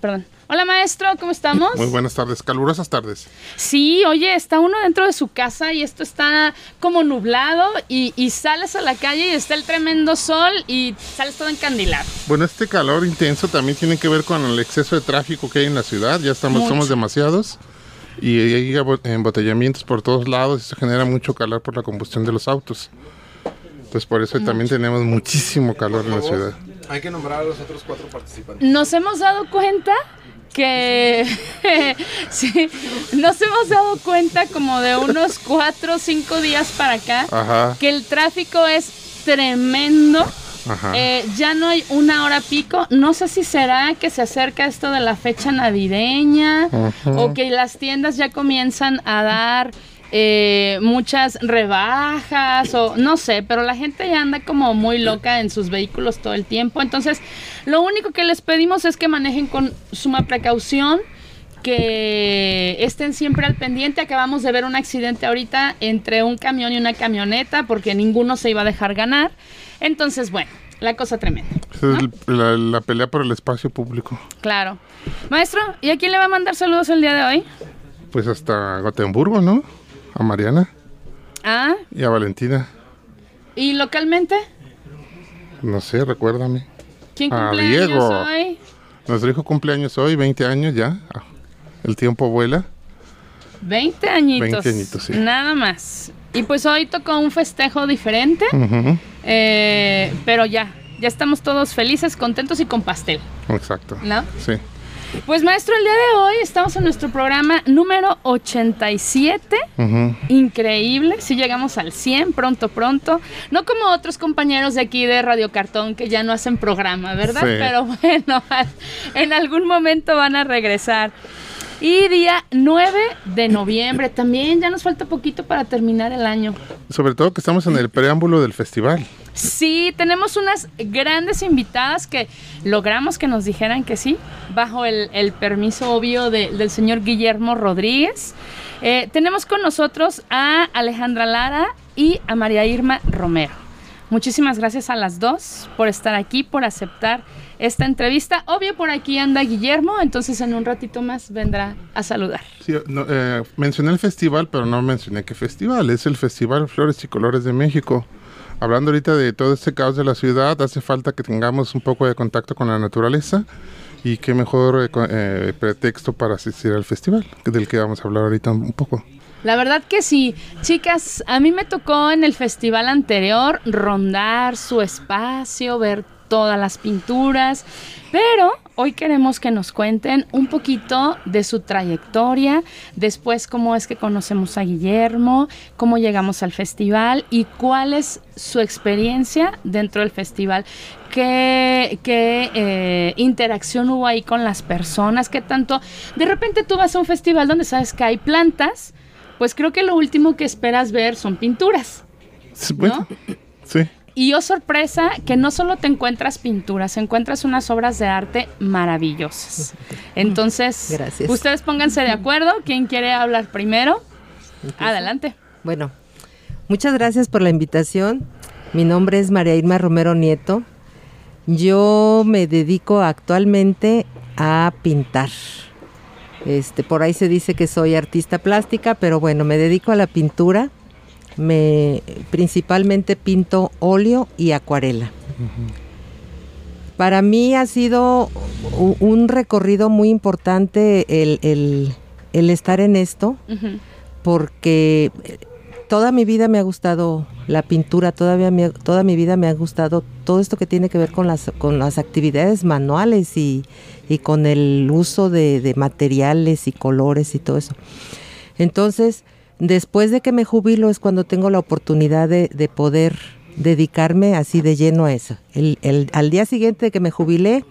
Perdón. Hola maestro, ¿cómo estamos? Muy buenas tardes, calurosas tardes. Sí, oye, está uno dentro de su casa y esto está como nublado y, y sales a la calle y está el tremendo sol y sales todo encandilado. Bueno, este calor intenso también tiene que ver con el exceso de tráfico que hay en la ciudad. Ya estamos, Mucho. somos demasiados y hay embotellamientos por todos lados y se genera mucho calor por la combustión de los autos. Entonces por eso también tenemos muchísimo calor en la ciudad. Hay que nombrar a los otros cuatro participantes. Nos hemos dado cuenta que sí, nos hemos dado cuenta como de unos cuatro o cinco días para acá Ajá, que el tráfico es tremendo. ajá. Eh, ya no hay una hora pico. No sé si será que se acerca esto de la fecha navideña Ujú. o que las tiendas ya comienzan a dar eh, muchas rebajas o no sé, pero la gente ya anda como muy loca en sus vehículos todo el tiempo. Entonces, lo único que les pedimos es que manejen con suma precaución. Que estén siempre al pendiente. Acabamos de ver un accidente ahorita entre un camión y una camioneta porque ninguno se iba a dejar ganar. Entonces, bueno, la cosa tremenda. El- la pelea por el espacio público. Claro. Maestro, ¿y a quién le va a mandar saludos el día de hoy? Pues hasta Gotemburgo, ¿no? A Mariana Ah, y a Valentina. ¿y localmente? No sé, recuérdame. ¿Quién Ah, cumple Diego. hoy? Nuestro hijo cumpleaños hoy, 20 años ya. El tiempo vuela. 20 añitos. 20 añitos, sí. Nada más. Y pues hoy tocó un festejo diferente, eh, pero ya, ya estamos todos felices, contentos y con pastel, Exacto. ¿no? Sí. Pues maestro, el día de hoy estamos en nuestro programa número 87. Ujú. Increíble, si llegamos al 100 pronto, pronto. No como otros compañeros de aquí de Radio Cartón que ya no hacen programa, ¿verdad? Sí. Pero bueno, en algún momento van a regresar. Y día 9 de noviembre, también ya nos falta poquito para terminar el año. Sobre todo que estamos en el preámbulo del festival. Sí, tenemos unas grandes invitadas que logramos que nos dijeran que sí, bajo el, el permiso obvio de- del señor Guillermo Rodríguez. Eh, tenemos con nosotros a Alejandra Lara y a María Irma Romero. Muchísimas gracias a las dos por estar aquí, por aceptar esta entrevista. Obvio, por aquí anda Guillermo, entonces en un ratito más vendrá a saludar. Sí, no, eh, mencioné el festival, pero no mencioné qué festival. Es el Festival Flores y Colores de México. Hablando ahorita de todo este caos de la ciudad, hace falta que tengamos un poco de contacto con la naturaleza. Y qué mejor eh, eh, pretexto para asistir al festival, del que vamos a hablar ahorita un poco. La verdad que sí, chicas, a mí me tocó en el festival anterior rondar su espacio, ver todas las pinturas, pero hoy queremos que nos cuenten un poquito de su trayectoria, después cómo es que conocemos a Guillermo, cómo llegamos al festival y cuál es su experiencia dentro del festival. ¿Qué, qué, eh, interacción hubo ahí con las personas? ¿Qué tanto? De repente tú vas a un festival donde sabes que hay plantas, pues creo que lo último que esperas ver son pinturas. Sí, bueno, sí. Y oh sorpresa, que no solo te encuentras pinturas, encuentras unas obras de arte maravillosas. Entonces, Gracias. ustedes pónganse de acuerdo. ¿Quién quiere hablar primero? Adelante. Bueno, muchas gracias por la invitación. Mi nombre es María Irma Romero Nieto. Yo me dedico actualmente a pintar. Este, por ahí se dice que soy artista plástica, pero bueno, me dedico a la pintura. Me principalmente pinto óleo y acuarela. Para mí ha sido un recorrido muy importante el, el- el estar en esto porque toda mi vida me ha gustado la pintura, todavía me ha- toda mi vida me ha gustado todo esto que tiene que ver con las, con las actividades manuales y, y con el uso de, de materiales y colores y todo eso. Entonces, después de que me jubilo es cuando tengo la oportunidad de, de poder dedicarme así de lleno a eso. El- el- al día siguiente de que me jubilé,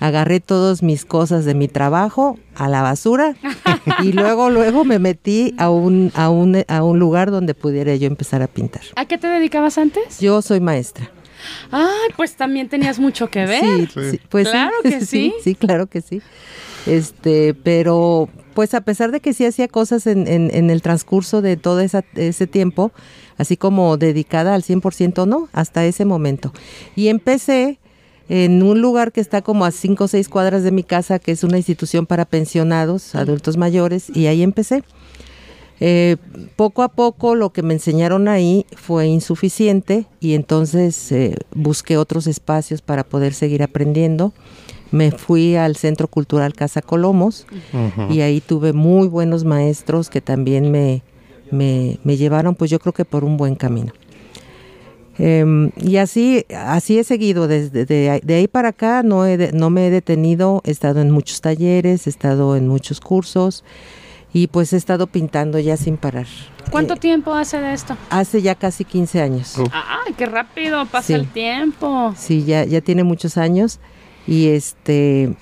agarré todas mis cosas de mi trabajo a la basura y luego luego me metí a un a un a un lugar donde pudiera yo empezar a pintar. ¿A qué te dedicabas antes? Yo soy maestra. Ay, pues también tenías mucho que ver. Sí, Sí. pues sí. Claro que sí. sí, claro que sí. Este, pero pues a pesar de que sí hacía cosas en, en- en el transcurso de todo esa- ese tiempo, así como dedicada al 100%, no, hasta ese momento. Y empecé en un lugar que está como a cinco o seis cuadras de mi casa, que es una institución para pensionados, adultos mayores, y ahí empecé. Eh, poco a poco lo que me enseñaron ahí fue insuficiente y entonces eh, busqué otros espacios para poder seguir aprendiendo. Me fui al Centro Cultural Casa Colomos y ahí tuve muy buenos maestros que también me, me, me llevaron, pues yo creo que por un buen camino. Em, y así, así he seguido desde de, ahí- de ahí para acá, no, he de- no me he detenido, he estado en muchos talleres, he estado en muchos cursos y pues he estado pintando ya sin parar. ¿Cuánto Eh, tiempo hace de esto? hace ya casi 15 años. Uf. Ay, qué rápido pasa Sí. el tiempo. Sí, ya, ya tiene muchos años y este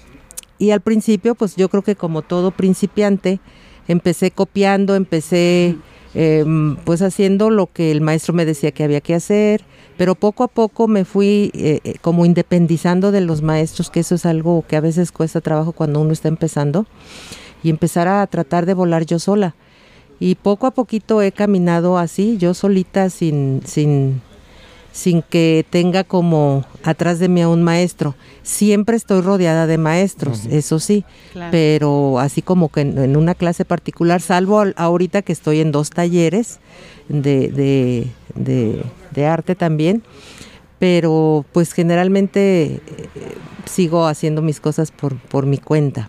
y al principio, pues yo creo que como todo principiante, empecé copiando, empecé em, pues haciendo lo que el maestro me decía que había que hacer, pero poco a poco me fui eh, eh, como independizando de los maestros, que eso es algo que a veces cuesta trabajo cuando uno está empezando, y empezar a tratar de volar yo sola. Y poco a poquito he caminado así, yo solita, sin, sin, sin que tenga como atrás de mí a un maestro. Siempre estoy rodeada de maestros, eso sí, Claro. pero así como que en, en una clase particular, salvo al- ahorita que estoy en dos talleres de, de, de- de arte también, pero pues generalmente eh, sigo haciendo mis cosas por, por mi cuenta.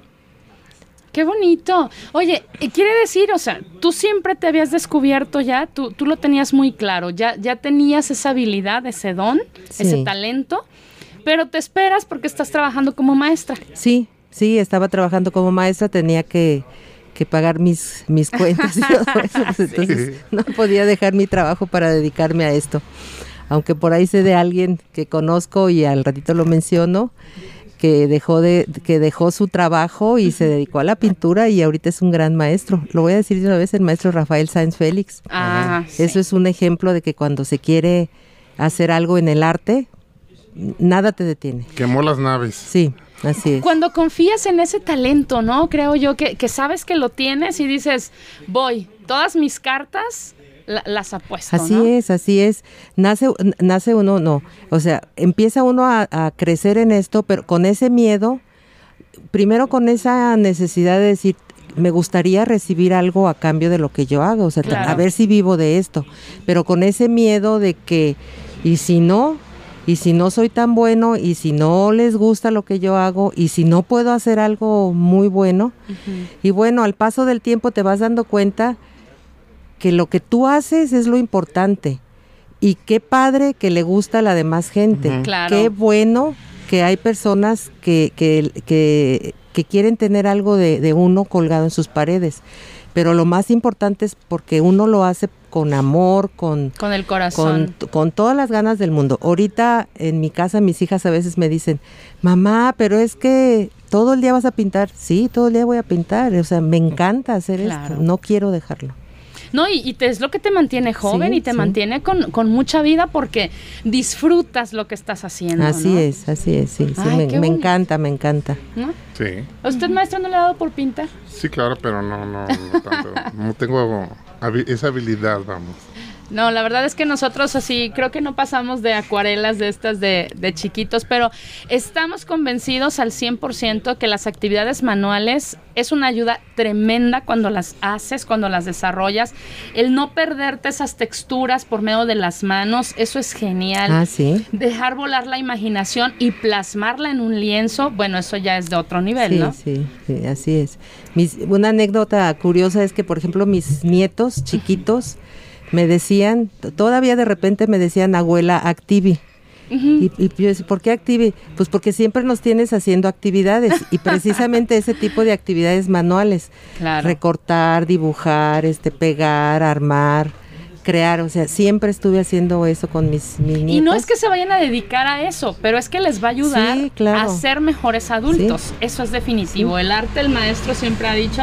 Qué bonito. Oye, quiere decir, o sea, tú siempre te habías descubierto ya, tú, tú lo tenías muy claro, ya, ya tenías esa habilidad, ese don, Sí. ese talento, pero te esperas porque estás trabajando como maestra. Sí, sí, estaba trabajando como maestra, tenía que, que pagar mis, mis cuentas y todo eso, pues, entonces no podía dejar mi trabajo para dedicarme a esto. Aunque por ahí sé de alguien que conozco y al ratito lo menciono, que dejó de que dejó su trabajo y se dedicó a la pintura y ahorita es un gran maestro. Lo voy a decir de una vez, el maestro Rafael Sáenz Félix. Ah, Eso es un ejemplo de que cuando se quiere hacer algo en el arte, nada te detiene. Quemó las naves. Sí, así es. Cuando confías en ese talento, ¿no? Creo yo que, que sabes que lo tienes y dices, voy, todas mis cartas la- las apuesto, Así ¿no? es, así es. Nace, nace uno, no. O sea, empieza uno a, a crecer en esto, pero con ese miedo, primero con esa necesidad de decir, me gustaría recibir algo a cambio de lo que yo hago, o sea, Claro. a ver si vivo de esto, pero con ese miedo de que, y si no, y si no soy tan bueno, y si no les gusta lo que yo hago, y si no puedo hacer algo muy bueno, y bueno, al paso del tiempo te vas dando cuenta que lo que tú haces es lo importante. Y qué padre que le gusta a la demás gente. Claro. Qué bueno que hay personas que, que, que, que quieren tener algo de, de uno colgado en sus paredes. Pero lo más importante es porque uno lo hace con amor, con, Con el con, corazón. con todas las ganas del mundo. Ahorita en mi casa mis hijas a veces me dicen, mamá, pero es que todo el día vas a pintar. Sí, todo el día voy a pintar. O sea, me encanta hacer Claro. esto. No quiero dejarlo. No, y, y te, es lo que te mantiene joven Sí, y te sí. mantiene con, con mucha vida porque disfrutas lo que estás haciendo. así ¿no? es, así es. Sí, sí, Ay, me, me encanta, me encanta. ¿No? Sí. ¿A usted, maestro, no le ha dado por pintar? Sí, claro, pero no, no, no tanto. No tengo esa habilidad, vamos. No, la verdad es que nosotros así creo que no pasamos de acuarelas de estas de, de chiquitos, pero estamos convencidos al 100% que las actividades manuales es una ayuda tremenda cuando las haces, cuando las desarrollas. El no perderte esas texturas por medio de las manos, eso es genial. Ah, sí. Dejar volar la imaginación y plasmarla en un lienzo, bueno, eso ya es de otro nivel, Sí, ¿no? sí, sí, así es. Mis, una anécdota curiosa es que, por ejemplo, mis nietos chiquitos me decían, todavía de repente me decían, abuela, activi. Y, y yo decía, ¿por qué activi? Pues porque siempre nos tienes haciendo actividades y precisamente ese tipo de actividades manuales. Claro. Recortar, dibujar, este, pegar, armar, crear, o sea, siempre estuve haciendo eso con mis, mis Y no nietos. es que se vayan a dedicar a eso, pero es que les va a ayudar Sí, claro. a ser mejores adultos. Eso es definitivo. El arte, el maestro siempre ha dicho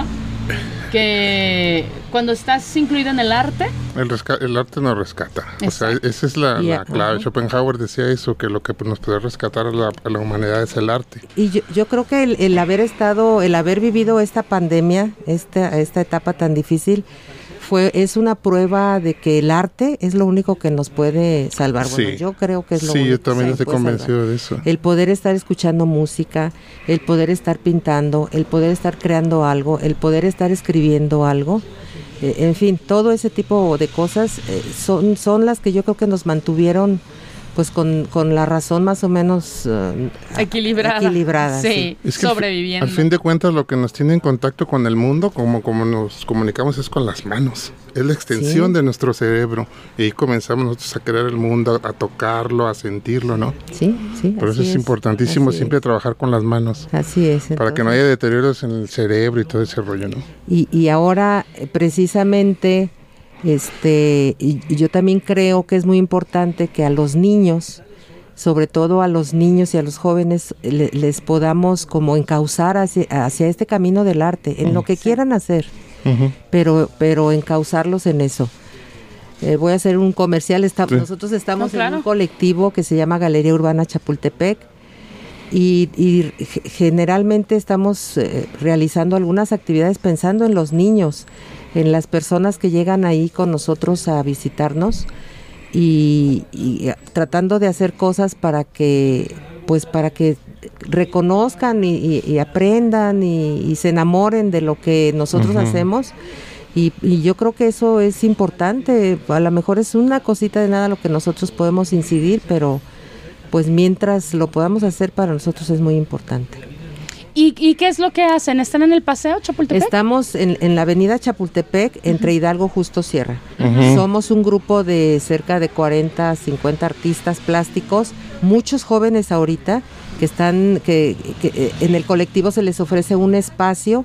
que cuando estás incluido en el arte, El, el arte nos rescata. O sea, Exacto. esa es la, Y la clave. ajá. Schopenhauer decía eso, que lo que nos puede rescatar a la, a la humanidad es el arte. Y yo, yo creo que el, el haber estado, el haber vivido esta pandemia, esta, esta etapa tan difícil, fue, es una prueba de que el arte es lo único que nos puede salvar. Bueno, Sí. yo creo que es lo Sí, único yo que también estoy puede salvar. convencido de eso. El poder estar escuchando música, el poder estar pintando, el poder estar creando algo, el poder estar escribiendo algo. eh, en fin, todo ese tipo de cosas eh, son, son las que yo creo que nos mantuvieron pues con, con la razón más o menos eh, equilibrada. equilibrada, sí. Es que sobreviviendo. Al fin de cuentas, lo que nos tiene en contacto con el mundo, como, como nos comunicamos, es con las manos. Es la extensión Sí. de nuestro cerebro. Y ahí comenzamos nosotros a crear el mundo, a tocarlo, a sentirlo, ¿no? Sí, sí. Por eso así es, importantísimo así siempre es, trabajar con las manos. Así es. Para que no entonces- haya deterioros en el cerebro y todo ese rollo, ¿no? Y, y ahora, eh, precisamente, este, y, y yo también creo que es muy importante que a los niños, sobre todo a los niños y a los jóvenes, le- les podamos como encauzar hacia, hacia este camino del arte, en lo que quieran hacer, pero, pero encauzarlos en eso. Eh, voy a hacer un comercial. está- Sí. Nosotros estamos No, claro. en un colectivo que se llama Galería Urbana Chapultepec y, y ge- generalmente estamos eh, realizando algunas actividades pensando en los niños, en las personas que llegan ahí con nosotros a visitarnos y, y, tratando de hacer cosas para que pues para que reconozcan y, y- y aprendan y, se enamoren de lo que nosotros hacemos. Y, y yo creo que eso es importante. A lo mejor es una cosita de nada lo que nosotros podemos incidir pero pues mientras lo podamos hacer para nosotros es muy importante. ¿Y, y qué es lo que hacen? ¿Están en el paseo Chapultepec? Estamos en, en la avenida Chapultepec, entre Hidalgo Justo Sierra. Somos un grupo de cerca de 40, 50 artistas plásticos, muchos jóvenes ahorita que están, que, que, eh, en el colectivo se les ofrece un espacio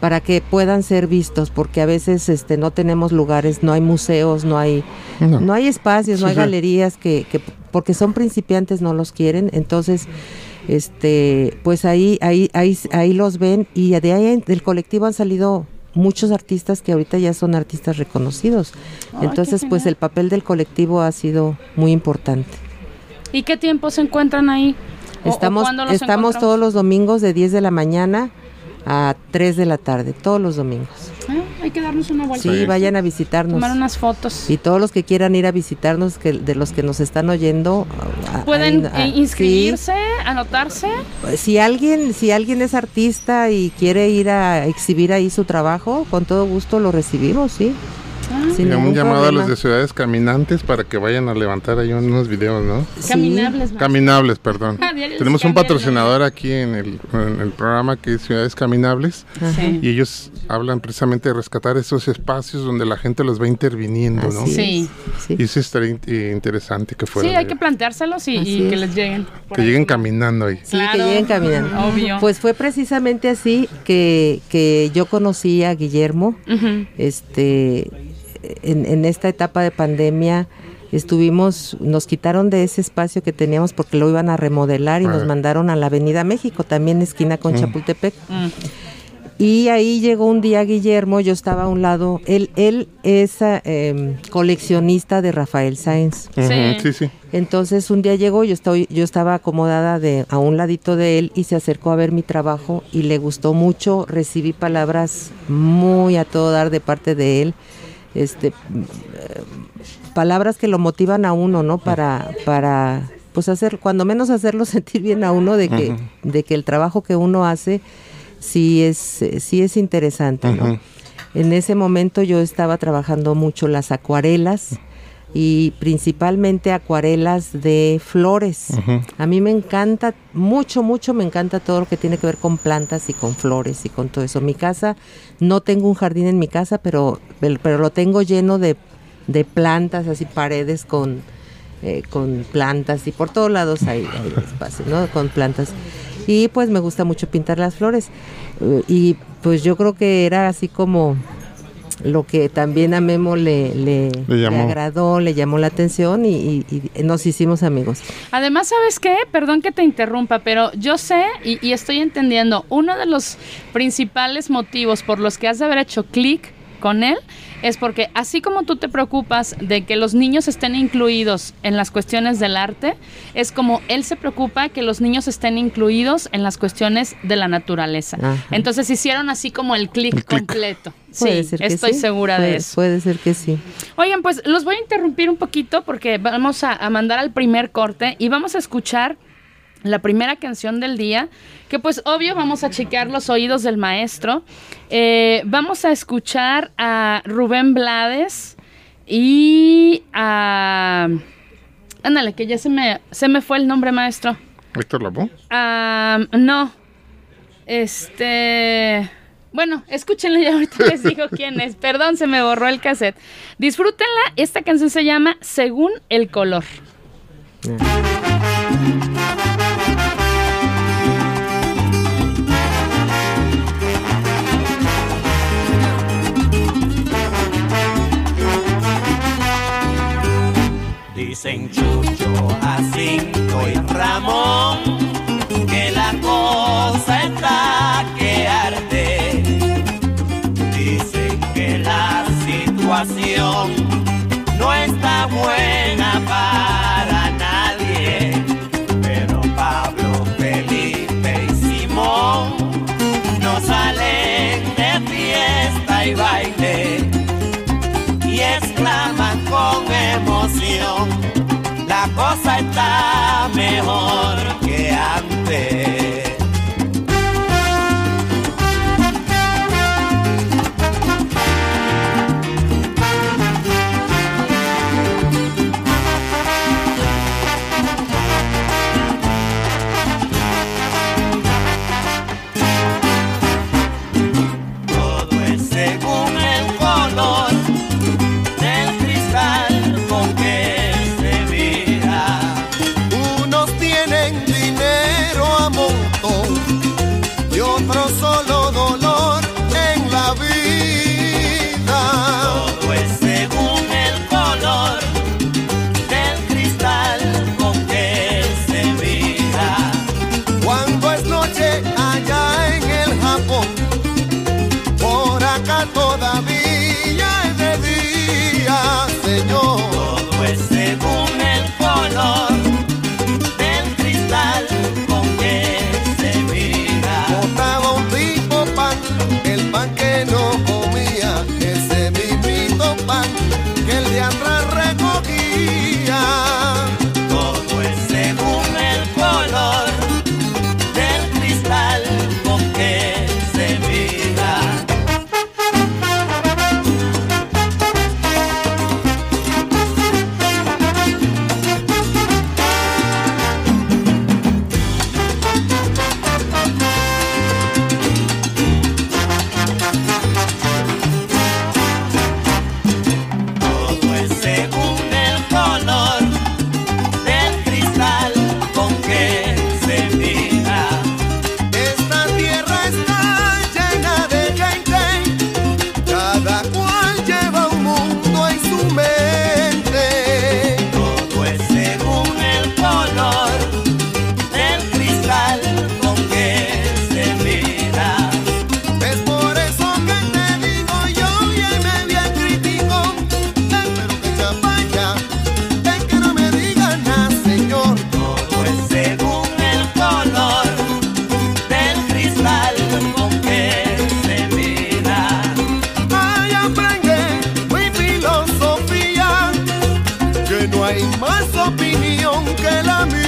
para que puedan ser vistos, porque a veces este, no tenemos lugares, no hay museos, no hay, No. no hay espacios, no hay sí. galerías que, que porque son principiantes no los quieren, entonces este pues ahí ahí ahí ahí los ven y de ahí del colectivo han salido muchos artistas que ahorita ya son artistas reconocidos. Entonces, pues el papel del colectivo ha sido muy importante. ¿Y qué tiempo se encuentran ahí? ¿O- o Estamos todos los domingos de 10 de la mañana a 3 de la tarde, todos los domingos. Ah, hay que darnos una vuelta. Sí, vayan a visitarnos. Tomar unas fotos. Y todos los que quieran ir a visitarnos, que de los que nos están oyendo, a- Pueden sí. inscribirse, anotarse. Si alguien, si alguien es artista y quiere ir a exhibir ahí su trabajo, con todo gusto lo recibimos, sí. Ah, Sin un llamado a los de ciudades caminantes para que vayan a levantar ahí unos videos, ¿no? Sí. Caminables. más. Caminables, perdón. Ah, Tenemos un patrocinador aquí en el, en el programa que es Ciudades Caminables Ajá. Sí. y ellos hablan precisamente de rescatar esos espacios donde la gente los va interviniendo, ¿no? Sí. sí. Y eso estaría eh, interesante que fuera. Sí, hay que planteárselos y, que es. les lleguen. que ahí. lleguen caminando ahí. Sí, Claro. que lleguen caminando. Obvio. Pues fue precisamente así que, que yo conocí a Guillermo, Ujú. este, en, en esta etapa de pandemia estuvimos, nos quitaron de ese espacio que teníamos porque lo iban a remodelar y nos mandaron a la Avenida México, también esquina con Chapultepec. Mm. Y ahí llegó un día Guillermo, yo estaba a un lado, él, él es ah, em, coleccionista de Rafael Sáenz. Sí. sí, sí. Entonces un día llegó, yo, estoy, yo estaba acomodada de, a un ladito de él y se acercó a ver mi trabajo y le gustó mucho, recibí palabras muy a todo dar de parte de él, este, eh, palabras que lo motivan a uno, ¿no? Para, para pues hacer, cuando menos hacerlo sentir bien a uno de que, de que el trabajo que uno hace sí es, eh, sí es interesante, ¿no? En ese momento yo estaba trabajando mucho las acuarelas y principalmente acuarelas de flores. A mí me encanta, mucho, mucho me encanta todo lo que tiene que ver con plantas y con flores y con todo eso. Mi casa, no tengo un jardín en mi casa, pero, pero lo tengo lleno de, de plantas, así paredes con, eh, con plantas y por todos lados hay, hay espacio, ¿no? Con plantas. Y pues me gusta mucho pintar las flores. Eh, y pues yo creo que era así como lo que también a Memo le, le, Le le llamó. agradó, le llamó la atención y, y- y nos hicimos amigos. Además, ¿sabes qué? Perdón que te interrumpa, pero yo sé y, y estoy entendiendo, uno de los principales motivos por los que has de haber hecho clic con él es porque así como tú te preocupas de que los niños estén incluidos en las cuestiones del arte, es como él se preocupa que los niños estén incluidos en las cuestiones de la naturaleza. Ajá. Entonces hicieron así como el clic completo. Sí, estoy sí, segura puede- de eso. Puede ser que sí. Oigan, pues los voy a interrumpir un poquito porque vamos a, a mandar al primer corte y vamos a escuchar la primera canción del día, que pues obvio vamos a chequear los oídos del maestro. Eh, vamos a escuchar a Rubén Blades y a... Ándale, que ya se me, se me fue el nombre maestro. Héctor Lavoe. Ah, no. Este. Bueno, escúchenlo y ahorita les digo quién es. Perdón, se me borró el cassette. Disfrútenla. Esta canción se llama Según el color. Dicen Chucho, Jacinto y Ramón opinión que la mía.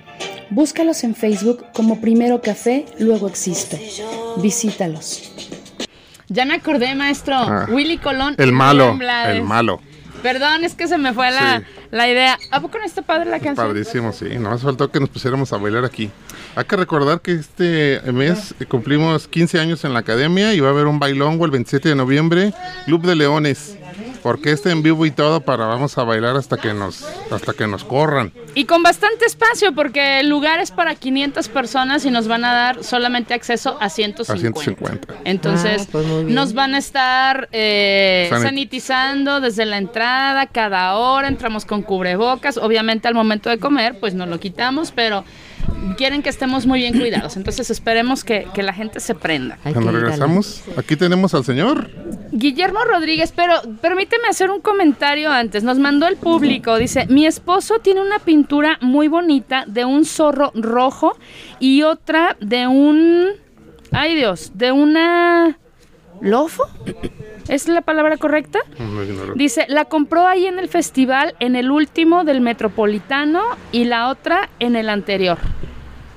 Búscalos en Facebook como Primero Café, luego Existo. Visítalos. Ya me acordé, maestro. Ah. Willy Colón. El malo, el malo. Perdón, es que se me fue la, Sí. la idea. ¿A poco no está padre la canción? Padrísimo, sí. Nomás faltó que nos pusiéramos a bailar aquí. Hay que recordar que este mes cumplimos 15 años en la academia y va a haber un bailongo el 27 de noviembre, Club de Leones. Orquesta en vivo y todo para vamos a bailar hasta que nos hasta que nos corran. Y con bastante espacio, porque el lugar es para 500 personas y nos van a dar solamente acceso a 150. A 150. Entonces, Ah, pues nos van a estar eh, Sanit- sanitizando desde la entrada, cada hora, entramos con cubrebocas. Obviamente, al momento de comer, pues no lo quitamos, pero quieren que estemos muy bien cuidados. Entonces, esperemos que, que la gente se prenda. Cuando regresamos, aquí tenemos al señor. Guillermo Rodríguez, pero permíteme hacer un comentario antes. Nos mandó el público, dice, mi esposo tiene una pintura muy bonita de un zorro rojo y otra de un... Ay Dios, de una... ¿Lofo? ¿Es la palabra correcta? Dice, la compró ahí en el festival, en el último del Metropolitano y la otra en el anterior.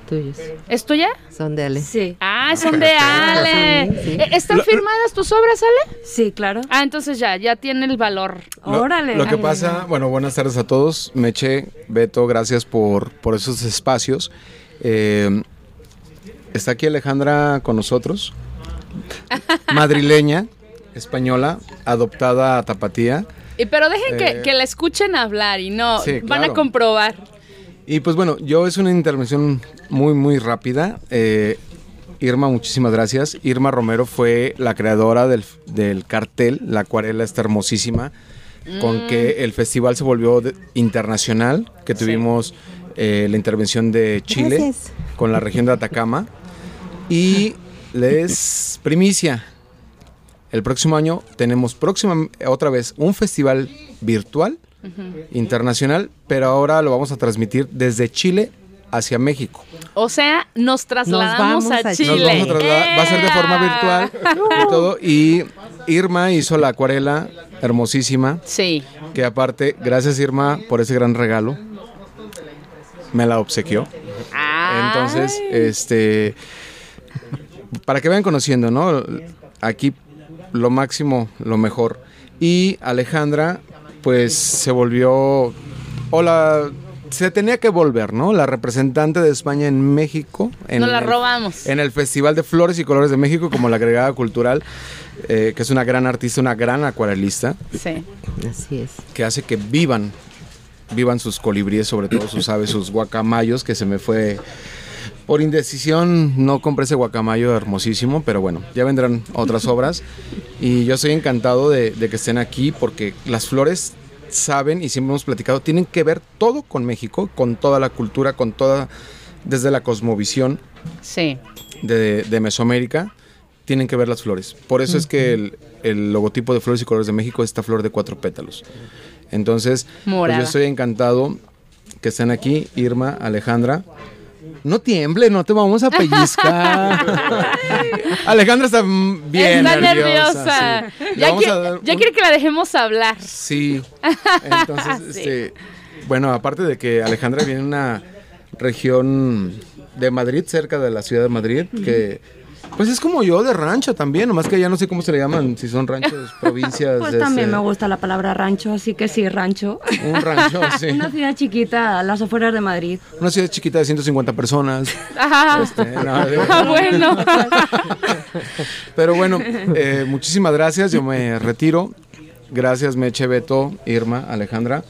Tuyos. ¿Es tuya? Son de Ale. Sí, Ah, son de Ale. Sí. Eh, ¿Están firmadas tus obras, Ale? sí, claro. Ah, entonces ya, ya tiene el valor. Lo- Órale. Lo, que Ay, pasa, bueno, buenas tardes a todos. Meche, Beto, gracias por, por esos espacios. Eh, está aquí Alejandra con nosotros, madrileña, española, adoptada a Tapatía. Y, pero dejen que, Eh, que la escuchen hablar y no, sí, van a comprobar. Y pues bueno, yo es una intervención muy, muy rápida. Eh, Irma, muchísimas gracias. Irma Romero fue la creadora del, del cartel, la acuarela está hermosísima, con que el festival se volvió de- internacional, que tuvimos eh, la intervención de Chile Gracias. con la región de Atacama. Y les primicia, el próximo año tenemos próxima, otra vez un festival virtual internacional, pero ahora lo vamos a transmitir desde Chile hacia México. O sea, nos trasladamos vamos a, Chile. Nos vamos a trasladar, va a ser de forma virtual y todo. Y Irma hizo la acuarela hermosísima, Sí. que aparte, gracias Irma por ese gran regalo, me la obsequió. Entonces, este, para que vayan conociendo, ¿no? Aquí lo máximo, lo mejor. Y Alejandra, pues se volvió, hola, se tenía que volver, ¿no? La representante de España en México. En Nos la el- robamos. En el Festival de Flores y Colores de México, como la agregada cultural, eh, que es una gran artista, una gran acuarelista Sí. Así es. que hace que vivan, vivan sus colibríes, sobre todo sus aves, sus guacamayos, que se me fue por indecisión, no compré ese guacamayo hermosísimo, pero bueno, ya vendrán otras obras. Y yo estoy encantado de, de que estén aquí porque las flores saben y siempre hemos platicado, tienen que ver todo con México, con toda la cultura, con toda, desde la cosmovisión Sí. de, de Mesoamérica, tienen que ver las flores. Por eso es que el, el logotipo de Flores y Colores de México es esta flor de cuatro pétalos. Entonces, pues yo estoy encantado que estén aquí, Irma, Alejandra. No tiemble, no te vamos a pellizcar. Alejandra está bien Está nerviosa. nerviosa. sí. Ya, qui- quiere que la dejemos hablar. Sí. Entonces, Sí. este, bueno, aparte de que Alejandra viene de una región de Madrid, cerca de la ciudad de Madrid, que pues es como yo de rancho también, nomás que ya no sé cómo se le llaman, si son ranchos, provincias. Pues también me gusta la palabra rancho, así que sí, rancho. Un rancho, sí. Una ciudad chiquita a las afueras de Madrid. Una ciudad chiquita de 150 personas. Ajá. Este, no, de- Ah, bueno. Pero bueno, eh, muchísimas gracias. Yo me retiro. Gracias, Meche, Beto, Irma, Alejandra.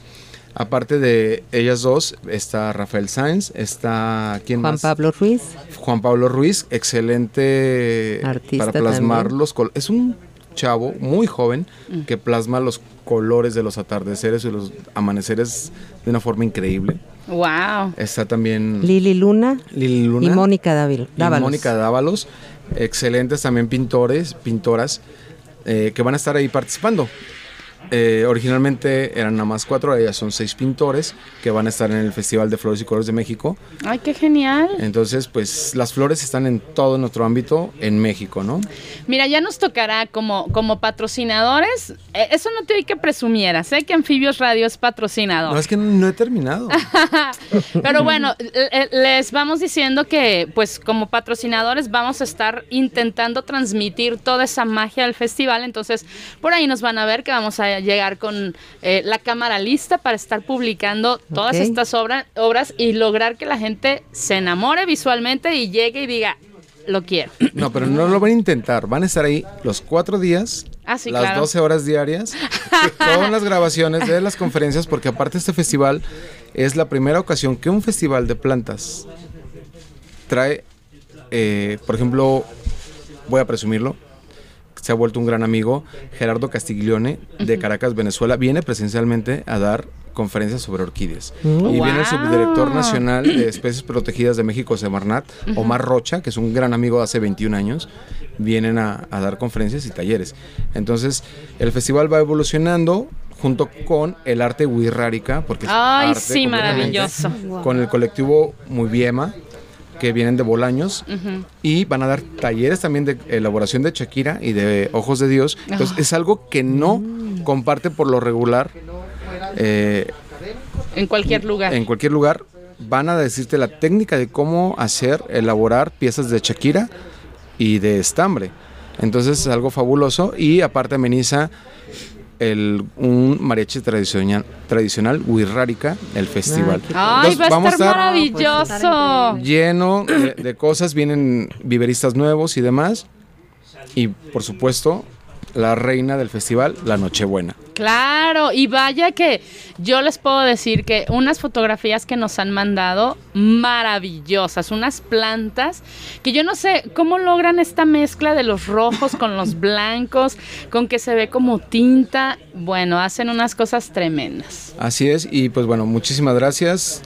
Aparte de ellas dos, está Rafael Sáenz, está ¿quién Juan más? Pablo Ruiz. Juan Pablo Ruiz, excelente Artista para plasmar también. los colores. Es un chavo muy joven que plasma los colores de los atardeceres y los amaneceres de una forma increíble. Wow. Está también Lili Luna Lili Luna y Mónica Dávil- y Dávalos. Mónica Dávalos. Excelentes también pintores, pintoras eh, que van a estar ahí participando. Eh, originalmente eran nada más cuatro, ahora ya son seis pintores que van a estar en el Festival de Flores y Colores de México. Ay, qué genial. Entonces, pues las flores están en todo nuestro ámbito en México, ¿no? Mira, ya nos tocará como, como patrocinadores. eh, eso no te oí que presumieras, ¿eh? Que Anfibios Radio es patrocinador. No, es que no he terminado. Pero bueno, les vamos diciendo que, pues, como patrocinadores, vamos a estar intentando transmitir toda esa magia del festival. Entonces, por ahí nos van a ver que vamos a llegar con eh, la cámara lista para estar publicando todas estas obra- obras y lograr que la gente se enamore visualmente y llegue y diga, lo quiero. No, pero no lo van a intentar. Van a estar ahí los cuatro días, Ah, sí, las claro. 12 horas diarias, con las grabaciones de las conferencias, porque aparte este festival es la primera ocasión que un festival de plantas trae, eh, por ejemplo, voy a presumirlo, se ha vuelto un gran amigo, Gerardo Castiglione, de Caracas, Venezuela, viene presencialmente a dar conferencias sobre orquídeas. Y viene el subdirector nacional de especies protegidas de México, Semarnat, Omar Rocha, que es un gran amigo de hace 21 años, vienen a, a dar conferencias y talleres. Entonces, el festival va evolucionando junto con el arte wixárika, porque es Ay, arte sí, maravilloso. Con el colectivo Muy que vienen de Bolaños y van a dar talleres también de elaboración de Shakira y de Ojos de Dios. Entonces es algo que no comparte por lo regular eh, En cualquier lugar. en cualquier lugar. Van a decirte la técnica de cómo hacer, elaborar piezas de Shakira y de estambre. Entonces es algo fabuloso y aparte ameniza el, un mariachi tradicional, tradicional el festival. Ay, Entonces, va a estar estar maravilloso. lleno de, de cosas, vienen viveristas nuevos y demás. Y por supuesto, la reina del festival, la Nochebuena. Claro, y vaya que yo les puedo decir que unas fotografías que nos han mandado maravillosas, unas plantas que yo no sé cómo logran esta mezcla de los rojos con los blancos, con que se ve como tinta. Bueno, hacen unas cosas tremendas. Así es, y pues bueno, muchísimas gracias.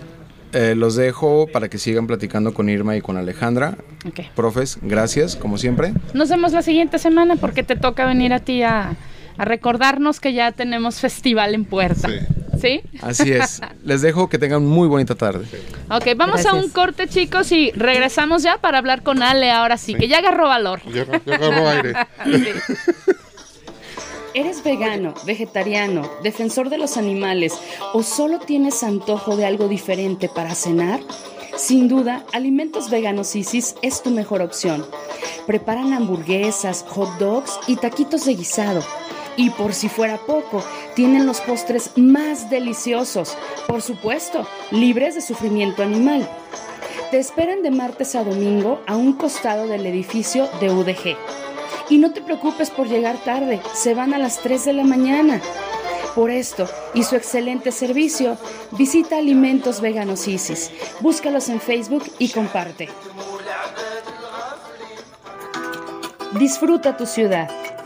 Eh, los dejo para que sigan platicando con Irma y con Alejandra. Ok. Profes, gracias, como siempre. Nos vemos la siguiente semana porque te toca venir a ti a, a recordarnos que ya tenemos festival en puerta. ¿Sí? Así es. Les dejo que tengan muy bonita tarde. Ok, vamos a un corte, chicos, y regresamos ya para hablar con Ale ahora sí, que ya agarró valor. Ya, ya agarró aire. ¿Eres vegano, vegetariano, defensor de los animales o solo tienes antojo de algo diferente para cenar? Sin duda, Alimentos Veganos Isis es tu mejor opción. Preparan hamburguesas, hot dogs y taquitos de guisado. Y por si fuera poco, tienen los postres más deliciosos, por supuesto, libres de sufrimiento animal. Te esperan de martes a domingo a un costado del edificio de UDG. Y no te preocupes por llegar tarde, se van a las 3 de la mañana. Por esto y su excelente servicio, visita Alimentos Veganos Isis. Búscalos en Facebook y comparte. Disfruta tu ciudad.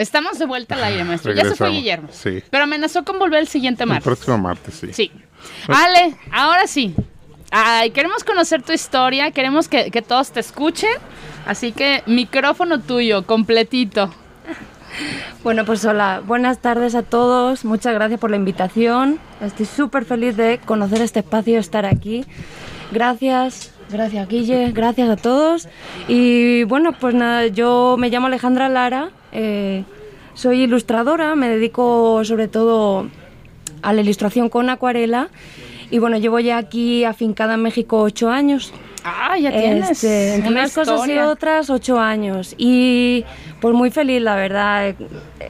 Estamos de vuelta al aire, maestro. Ya se fue Regresamos. Guillermo. Sí. Pero amenazó con volver el siguiente El martes. próximo martes, sí. Sí. Ale, ahora sí. Ay, queremos conocer tu historia, queremos que, que todos te escuchen. Así que micrófono tuyo, completito. Bueno, pues hola, buenas tardes a todos, muchas gracias por la invitación. Estoy súper feliz de conocer este espacio, estar aquí. Gracias, gracias Guille, gracias a todos. Y bueno, pues nada, yo me llamo Alejandra Lara, eh, soy ilustradora, me dedico sobre todo a la ilustración con acuarela. Y bueno, llevo ya aquí afincada en México ocho años. Ah, ya tienes. Este, entre una unas cosas y otras, ocho años. Y pues muy feliz, la verdad. Eh,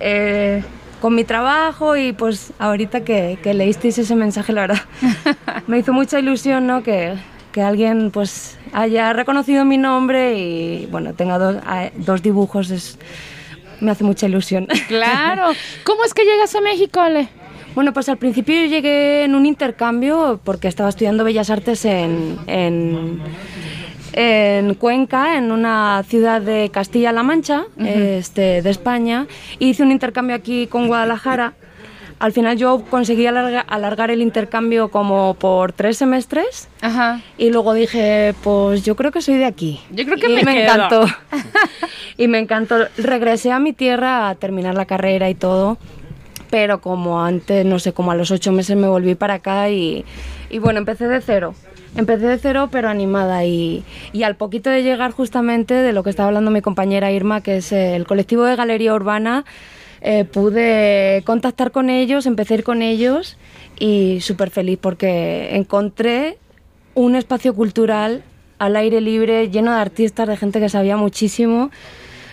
eh, con mi trabajo y pues ahorita que, que leísteis ese mensaje, la verdad, me hizo mucha ilusión, ¿no? Que, que alguien pues haya reconocido mi nombre y bueno, tenga dos, dos dibujos, es, me hace mucha ilusión. Claro. ¿Cómo es que llegas a México, Ale? Bueno, pues al principio yo llegué en un intercambio porque estaba estudiando Bellas Artes en, en, en Cuenca, en una ciudad de Castilla-La Mancha, este, de España. y Hice un intercambio aquí con Guadalajara. Al final yo conseguí alarga- alargar el intercambio como por tres semestres Ajá. y luego dije, pues yo creo que soy de aquí. Yo creo que y me encantó. y me encantó. Regresé a mi tierra a terminar la carrera y todo, pero como antes, no sé, como a los ocho meses me volví para acá y, y bueno, empecé de cero. Empecé de cero, pero animada. Y, y al poquito de llegar justamente de lo que estaba hablando mi compañera Irma, que es el colectivo de Galería Urbana, eh, pude contactar con ellos, empecé a ir con ellos y súper feliz porque encontré un espacio cultural al aire libre, lleno de artistas, de gente que sabía muchísimo.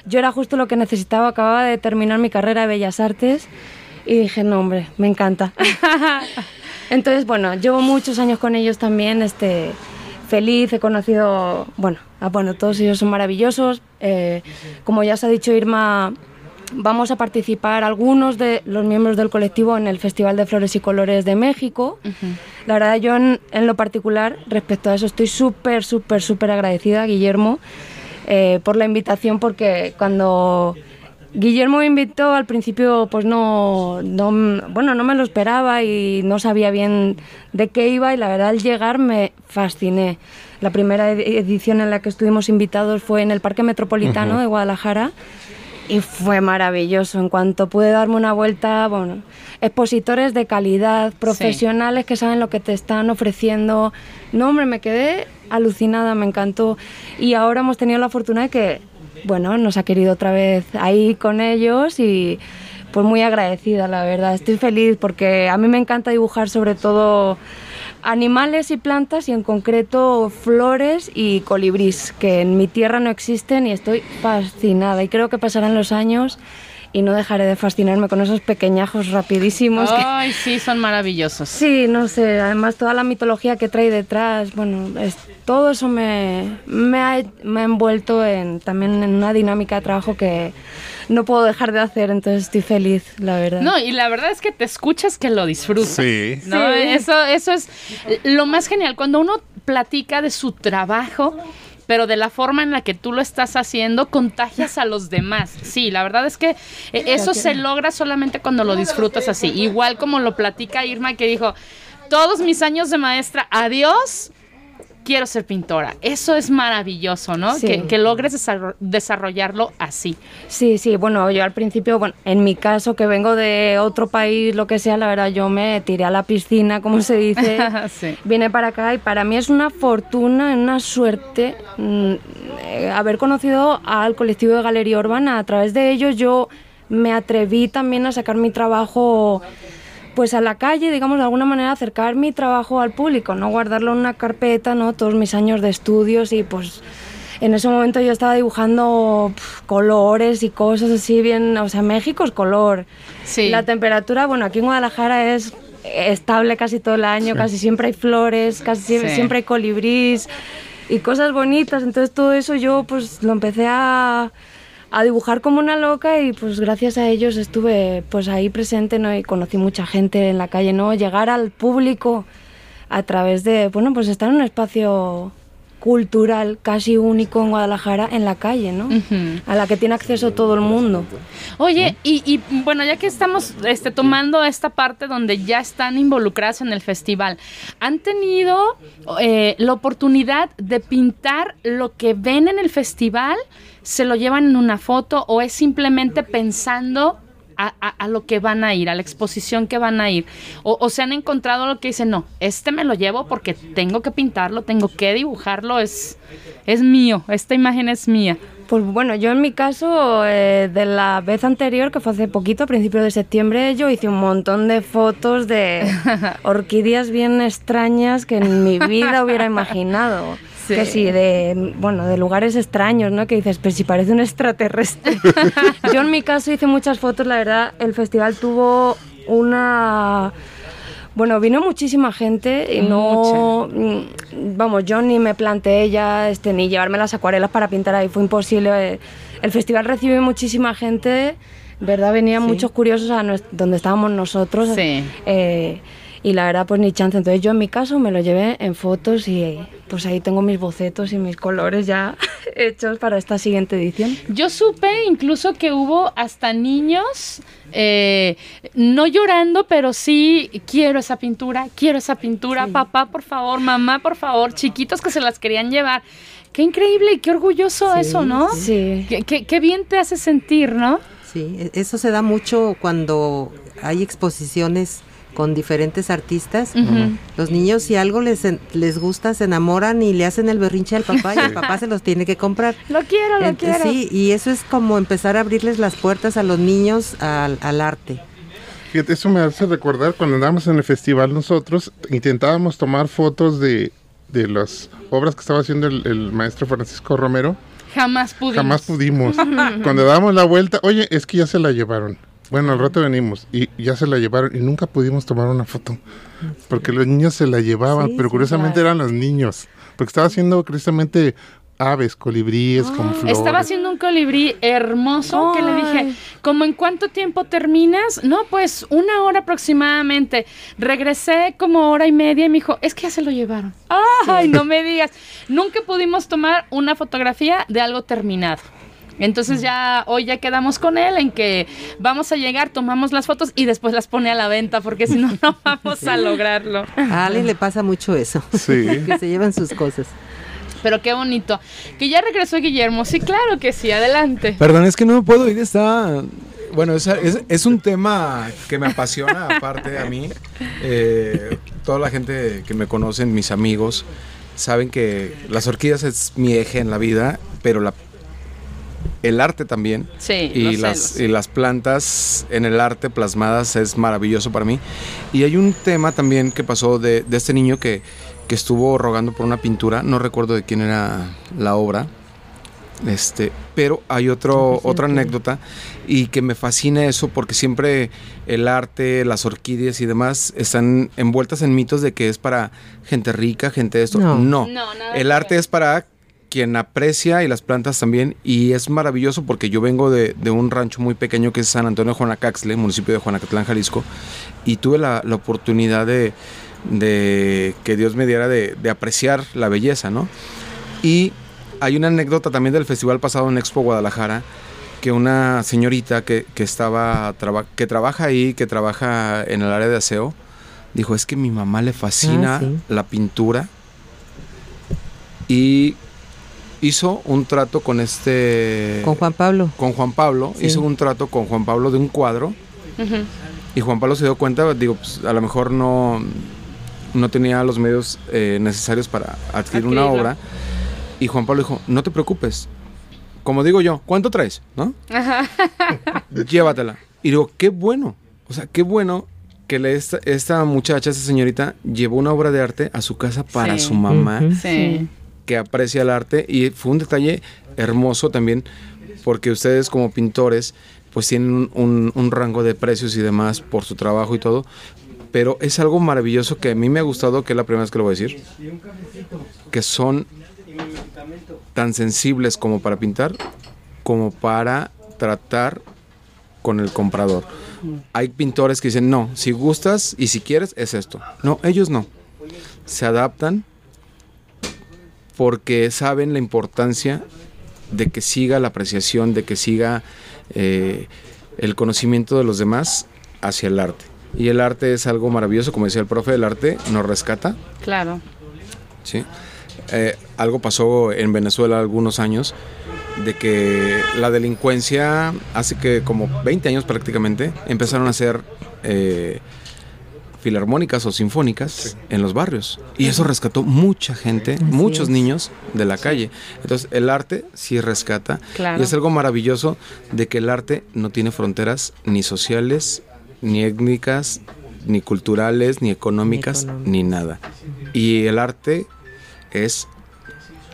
Yo era justo lo que necesitaba, acababa de terminar mi carrera de Bellas Artes y dije, no, hombre, me encanta. Entonces, bueno, llevo muchos años con ellos también, este, feliz, he conocido, bueno, ah, bueno todos ellos son maravillosos. Eh, como ya se ha dicho Irma, vamos a participar algunos de los miembros del colectivo en el Festival de Flores y Colores de México. La verdad, yo en, en lo particular, respecto a eso, estoy súper, súper, súper agradecida, Guillermo, eh, por la invitación, porque cuando Guillermo me invitó al principio, pues no, no, bueno, no me lo esperaba y no sabía bien de qué iba y la verdad al llegar me fasciné. La primera ed- edición en la que estuvimos invitados fue en el Parque Metropolitano de Guadalajara y fue maravilloso. En cuanto pude darme una vuelta, bueno, expositores de calidad, profesionales que saben lo que te están ofreciendo. No, hombre, me quedé alucinada, me encantó. Y ahora hemos tenido la fortuna de que, bueno, nos ha querido otra vez ahí con ellos y pues muy agradecida, la verdad. Estoy feliz porque a mí me encanta dibujar sobre todo animales y plantas y en concreto flores y colibrís, que en mi tierra no existen y estoy fascinada. Y creo que pasarán los años y no dejaré de fascinarme con esos pequeñajos rapidísimos. que- Ay, sí, son maravillosos. Sí, no sé, además toda la mitología que trae detrás, bueno, es, todo eso me, me, ha, me ha envuelto en, también en una dinámica de trabajo que no puedo dejar de hacer, entonces estoy feliz, la verdad. No, y la verdad es que te escuchas que lo disfrutas. Sí. ¿no? Sí. Eso, eso es lo más genial. Cuando uno platica de su trabajo, pero de la forma en la que tú lo estás haciendo, contagias a los demás. Sí, la verdad es que eh, eso se logra solamente cuando lo disfrutas así. Igual como lo platica Irma que dijo, todos mis años de maestra, adiós. Quiero ser pintora. Eso es maravilloso, ¿no? Sí. Que, que logres desarro- desarrollarlo así. Sí, sí, bueno, yo al principio, bueno, en mi caso que vengo de otro país, lo que sea, la verdad yo me tiré a la piscina, como se dice, Sí. vine para acá y para mí es una fortuna, una suerte mm, eh, haber conocido al colectivo de Galería Urbana. A través de ellos yo me atreví también a sacar mi trabajo pues a la calle, digamos, de alguna manera acercar mi trabajo al público, no guardarlo en una carpeta, ¿no? Todos mis años de estudios y pues en ese momento yo estaba dibujando colores y cosas así bien, o sea, México es color. Sí. La temperatura, bueno, aquí en Guadalajara es estable casi todo el año, casi siempre hay flores, casi siempre, Sí. siempre hay colibrís y cosas bonitas, entonces todo eso yo pues lo empecé a a dibujar como una loca y pues gracias a ellos estuve pues ahí presente ¿no? y conocí mucha gente en la calle, ¿no? Llegar al público a través de, bueno, pues estar en un espacio cultural casi único en Guadalajara en la calle, ¿no? A la que tiene acceso todo el mundo. Oye, y, y, bueno, ya que estamos este, tomando esta parte donde ya están involucradas en el festival, ¿han tenido eh, la oportunidad de pintar lo que ven en el festival? ¿Se lo llevan en una foto o es simplemente pensando a, a- a lo que van a ir, a la exposición que van a ir? O, o se han encontrado lo que dicen, no, este me lo llevo porque tengo que pintarlo, tengo que dibujarlo, es, es mío, esta imagen es mía. Pues bueno, yo en mi caso, eh, de la vez anterior, que fue hace poquito, a principios de septiembre, yo hice un montón de fotos de orquídeas bien extrañas que en mi vida hubiera imaginado. Sí. Que sí, de, bueno, de lugares extraños, ¿no? Que dices, pero si parece un extraterrestre. Yo en mi caso hice muchas fotos, la verdad, el festival tuvo una... Bueno, vino muchísima gente y no... mm, Vamos, yo ni me planteé ya este, ni llevarme las acuarelas para pintar ahí, fue imposible. El festival recibió muchísima gente, ¿verdad? Venían Sí. muchos curiosos a donde estábamos nosotros. Sí. Eh, y la verdad, pues ni chance. Entonces yo en mi caso me lo llevé en fotos y pues ahí tengo mis bocetos y mis colores ya hechos para esta siguiente edición. Yo supe incluso que hubo hasta niños, eh, no llorando, pero sí, quiero esa pintura, quiero esa pintura, papá, por favor, mamá, por favor, chiquitos que se las querían llevar. Qué increíble y qué orgulloso Sí, eso, ¿no? Sí. Qué, qué- qué bien te hace sentir, ¿no? Sí, e- eso se da mucho cuando hay exposiciones con diferentes artistas. Ujú. Los niños si algo les, les gusta se enamoran y le hacen el berrinche al papá y el papá se los tiene que comprar. Lo quiero, lo Ent- quiero. Sí, y eso es como empezar a abrirles las puertas a los niños al, al arte. Eso me hace recordar cuando andábamos en el festival nosotros, intentábamos tomar fotos de, de las obras que estaba haciendo el, el maestro Francisco Romero. Jamás pudimos. Jamás pudimos. Cuando dábamos la vuelta, oye, es que ya se la llevaron. Bueno, al rato venimos y ya se la llevaron y nunca pudimos tomar una foto. Porque los niños se la llevaban, Sí, pero sí, curiosamente claro. eran los niños. Porque estaba haciendo precisamente aves, colibríes con flores. Estaba haciendo un colibrí hermoso que le dije, Ay. ¿cómo en cuánto tiempo terminas? No, pues una hora aproximadamente. Regresé como hora y media y me dijo, es que ya se lo llevaron. Ay, no me digas. Nunca pudimos tomar una fotografía de algo terminado. Entonces ya hoy ya quedamos con él en que vamos a llegar, tomamos las fotos y después las pone a la venta porque si no no vamos a lograrlo. A Ale le pasa mucho eso. Sí. que se llevan sus cosas. Pero qué bonito. Que ya regresó Guillermo. Sí, claro que sí, adelante. Perdón, es que no me puedo ir, está... Bueno, es, es, es un tema que me apasiona, aparte a mí. Eh, toda la gente que me conocen, mis amigos, saben que las orquídeas es mi eje en la vida, pero la, el arte también. Sí, y lo sé, las, lo sé. y las plantas en el arte plasmadas es maravilloso para mí. Y hay un tema también que pasó de, de este niño que, que estuvo rogando por una pintura, no recuerdo de quién era la obra, este, pero hay otro, otra anécdota y que me fascina eso porque siempre el arte, las orquídeas y demás están envueltas en mitos de que es para gente rica, gente de esto. No. no. No, nada el arte es para quien aprecia y las plantas también. Y es maravilloso porque yo vengo de, de un rancho muy pequeño que es San Antonio de Juanacaxle, municipio de Juanacatlán, Jalisco. Y tuve la, la oportunidad de, de que Dios me diera de, de apreciar la belleza, ¿no? Y hay una anécdota también del festival pasado en Expo Guadalajara que una señorita que, que estaba traba- que trabaja ahí, que trabaja en el área de aseo, dijo, es que mi mamá le fascina Ah, sí. la pintura y hizo un trato con este Con Juan Pablo. con Juan Pablo, Sí. hizo un trato con Juan Pablo de un cuadro y Juan Pablo se dio cuenta, digo, pues, a lo mejor no, no tenía los medios eh, necesarios para adquirir una obra. Y Juan Pablo dijo, no te preocupes. Como digo yo, ¿cuánto traes? ¿No? Llévatela. Y digo, qué bueno. O sea, qué bueno que le- esta, esta muchacha, esta señorita, llevó una obra de arte a su casa para Sí. su mamá. Sí. Que aprecia el arte y fue un detalle hermoso también porque ustedes como pintores pues tienen un, rango de precios y demás por su trabajo y todo, pero es algo maravilloso que a mí me ha gustado, que es la primera vez que lo voy a decir, que son tan sensibles como para pintar, como para tratar con el comprador. Hay pintores que dicen, no, si gustas y si quieres es esto. No, ellos no. Se adaptan porque saben la importancia de que siga la apreciación, de que siga eh, el conocimiento de los demás hacia el arte. Y el arte es algo maravilloso, como decía el profe, el arte nos rescata, Claro. ¿sí? Eh, algo pasó en Venezuela algunos años, de que la delincuencia, hace que como 20 años prácticamente, empezaron a hacer eh, filarmónicas o sinfónicas en los barrios. Y eso rescató mucha gente, muchos niños de la calle. Entonces el arte sí rescata. Claro. Y es algo maravilloso de que el arte no tiene fronteras ni sociales, ni étnicas, ni culturales, ni económicas, económicas. ni nada. Y el arte es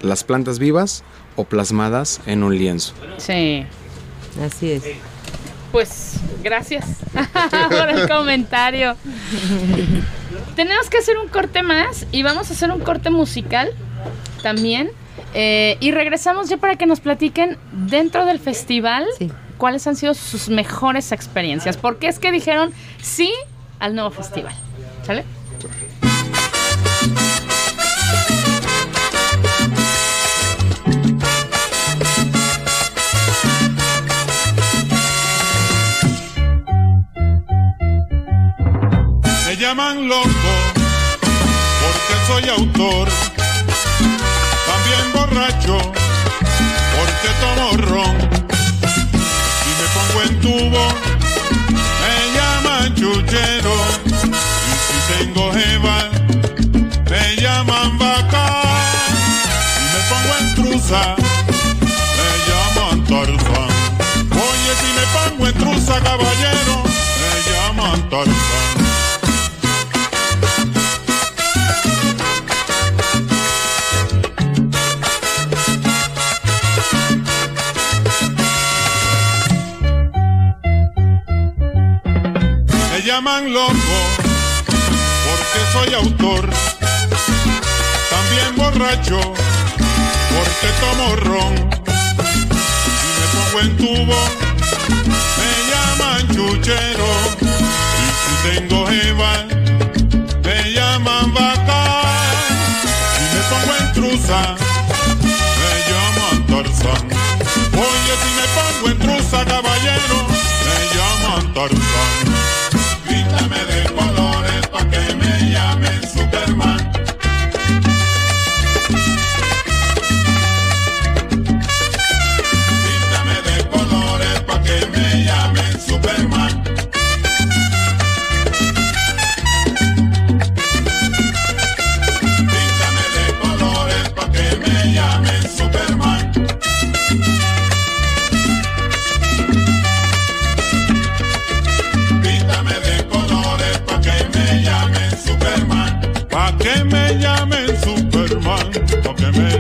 las plantas vivas o plasmadas en un lienzo. Sí. Así es. Pues gracias por el comentario. Tenemos que hacer un corte más y vamos a hacer un corte musical también. Eh, y regresamos ya para que nos platiquen dentro del festival Sí. cuáles han sido sus mejores experiencias. ¿Por qué es que dijeron sí al nuevo festival? ¿Sale? Llaman loco porque soy autor, también borracho porque tomo ron. Si me pongo en tubo, me llaman chuchero. Y si tengo jeva, me llaman vaca. Si me pongo en truza, me llaman tarzán. Oye, si me pongo en truza, caballero, me llaman tarzán. Loco porque soy autor, también borracho porque tomo ron. Si me pongo en tubo, me llaman chuchero. Y si tengo jeva, me llaman vaca. Si me pongo en truza, me llaman tarzán. Oye, si me pongo en truza, caballero, me llaman tarzán. Píntame de colores pa' que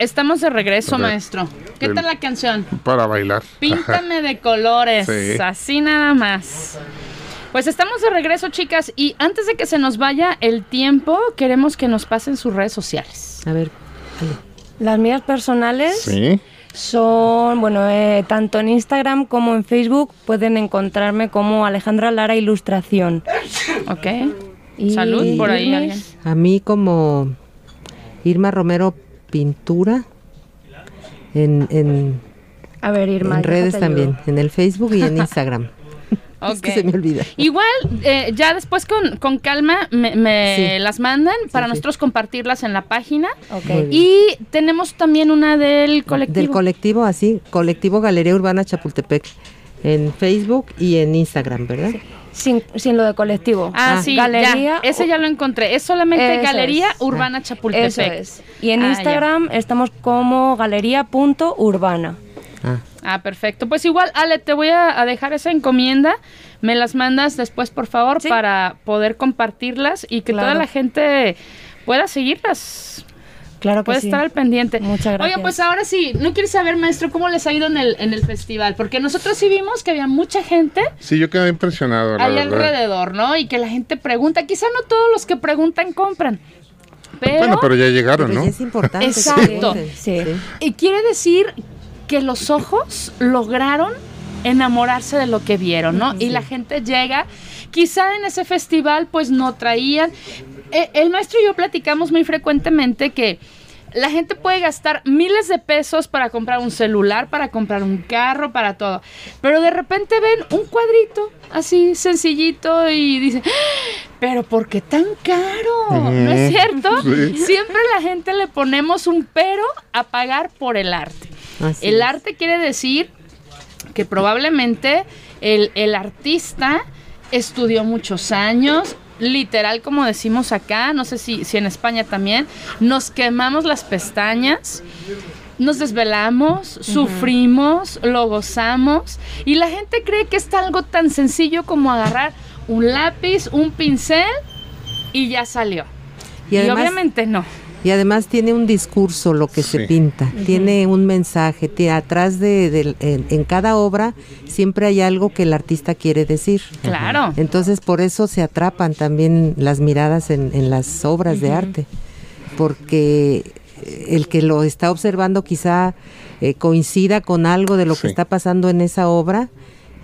Estamos de regreso, maestro. ¿Qué El- tal la canción? Para bailar. Píntame de colores, Sí. así nada más. Pues estamos de regreso, chicas, y antes de que se nos vaya el tiempo, queremos que nos pasen sus redes sociales. A ver, Las mías personales Sí. son, bueno, eh, tanto en Instagram como en Facebook pueden encontrarme como Alejandra Lara Ilustración. ¿Ok? Y- Salud por ahí, alguien. a mí como Irma Romero Pintura en, en, A ver, Irma. en redes también, en el Facebook y en Instagram. Es que se me olvida. Igual, eh, ya después con, con calma me, me Sí. las mandan para sí. nosotros compartirlas en la página. Y tenemos también una del colectivo. Del colectivo, así, colectivo Galería Urbana Chapultepec, en Facebook y en Instagram, ¿verdad? Sin, sin lo de colectivo. Ah, Ah, sí, Galería. ya, ese ya lo encontré. Es solamente Eso Galería es. Urbana Chapultepec. Eso es. Y en Ah, ya. Instagram estamos como galería.urbana. Ah, Ah, perfecto. Pues igual, Ale, te voy a, a dejar esa encomienda. Me las mandas después, por favor, Sí. para poder compartirlas y que toda la gente pueda seguirlas. Claro que Puede sí. estar al pendiente. Muchas gracias. Oiga, pues ahora sí, ¿no quieres saber, maestro, cómo les ha ido en el, en el festival? Porque nosotros sí vimos que había mucha gente Sí, yo quedé impresionado, la ahí verdad. alrededor, ¿no? Y que la gente pregunta. Quizá no todos los que preguntan compran. Pero, Bueno, pero ya llegaron, pero ¿no? ya es importante. Exacto. Sí. y quiere decir que los ojos lograron enamorarse de lo que vieron, ¿no? Y la gente llega, quizá en ese festival pues no traían. Eh, el maestro y yo platicamos muy frecuentemente que la gente puede gastar miles de pesos para comprar un celular, para comprar un carro, para todo. Pero de repente ven un cuadrito así sencillito y dicen, "¡Ah! pero ¿por qué tan caro? ¿No es cierto? Sí. Siempre la gente le ponemos un pero a pagar por el arte. Así el es. arte quiere decir que probablemente el, el artista estudió muchos años, literal como decimos acá, no sé si, si en España también, nos quemamos las pestañas, nos desvelamos, sufrimos, lo gozamos y la gente cree que es algo tan sencillo como agarrar un lápiz, un pincel y ya salió. Y obviamente no. Y además tiene un discurso lo que se pinta, tiene un mensaje, tie- atrás de, en, en cada obra siempre hay algo que el artista quiere decir. Claro. Entonces por eso se atrapan también las miradas en, en las obras de arte, porque eh, el que lo está observando quizá eh, coincida con algo de lo Sí. que está pasando en esa obra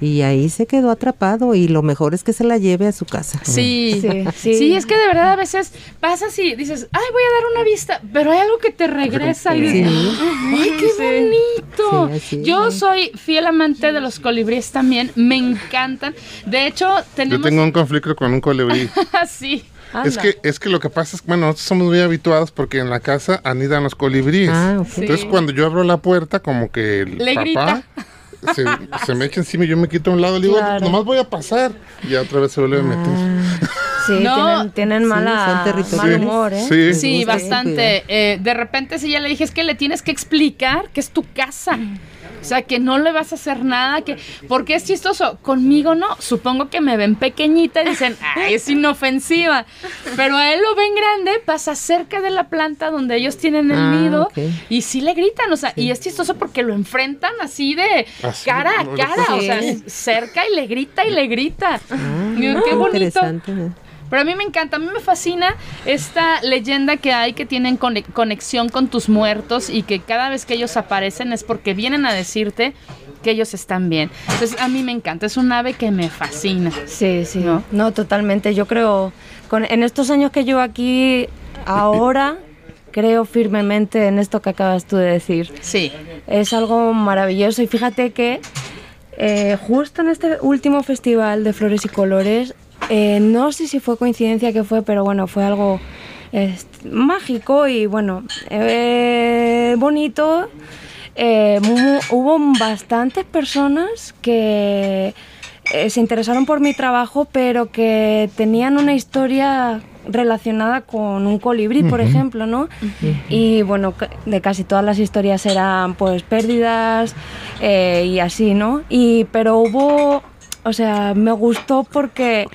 y ahí se quedó atrapado y lo mejor es que se la lleve a su casa. Sí. Sí, sí, sí. es que de verdad a veces pasas y dices, ay, voy a dar una vista, pero hay algo que te regresa y dices, Sí. ay, qué bonito. Sí, así. Yo soy fiel amante de los colibríes también, me encantan. De hecho, Yo tenemos tengo un conflicto con un colibrí. así. Es que, es que lo que pasa es que, bueno, nosotros somos muy habituados porque en la casa anidan los colibríes. Ah, ok. Entonces, Sí. cuando yo abro la puerta, como que el Le papá se, se me echa encima y yo me quito a un lado y le digo, Claro. nomás voy a pasar. Y ya otra vez se vuelve a meter. Ah, Sí, No. tienen, tienen Sí, mala, territoriales. mal humor, ¿eh? Sí. Sí, bastante. Eh, de repente sí ya le dije, es que le tienes que explicar que es tu casa. O sea, que no le vas a hacer nada, que porque es chistoso. Conmigo no. Supongo que me ven pequeñita y dicen, ay, es inofensiva. Pero a él lo ven grande, pasa cerca de la planta donde ellos tienen el Ah, nido y sí le gritan. O sea, y es chistoso porque lo enfrentan así de Así, cara a cara. O sea, cerca y le grita y le grita. Ah, Digo, qué bonito. Pero a mí me encanta, a mí me fascina esta leyenda que hay que tienen cone- conexión con tus muertos y que cada vez que ellos aparecen es porque vienen a decirte que ellos están bien. Entonces a mí me encanta, es un ave que me fascina. Sí, sí. ¿No? No, totalmente. Yo creo, con, en estos años que llevo aquí, ahora creo firmemente en esto que acabas tú de decir. Sí. Es algo maravilloso y fíjate que eh, justo en este último festival de Flores y Colores, eh, no sé si fue coincidencia que fue, pero bueno, fue algo mágico y bueno, eh, bonito. Eh, hubo bastantes personas que se interesaron por mi trabajo, pero que tenían una historia relacionada con un colibrí, por ejemplo, ¿no? Y bueno, de casi todas las historias eran pues pérdidas eh, y así, ¿no? Y pero hubo, o sea, me gustó porque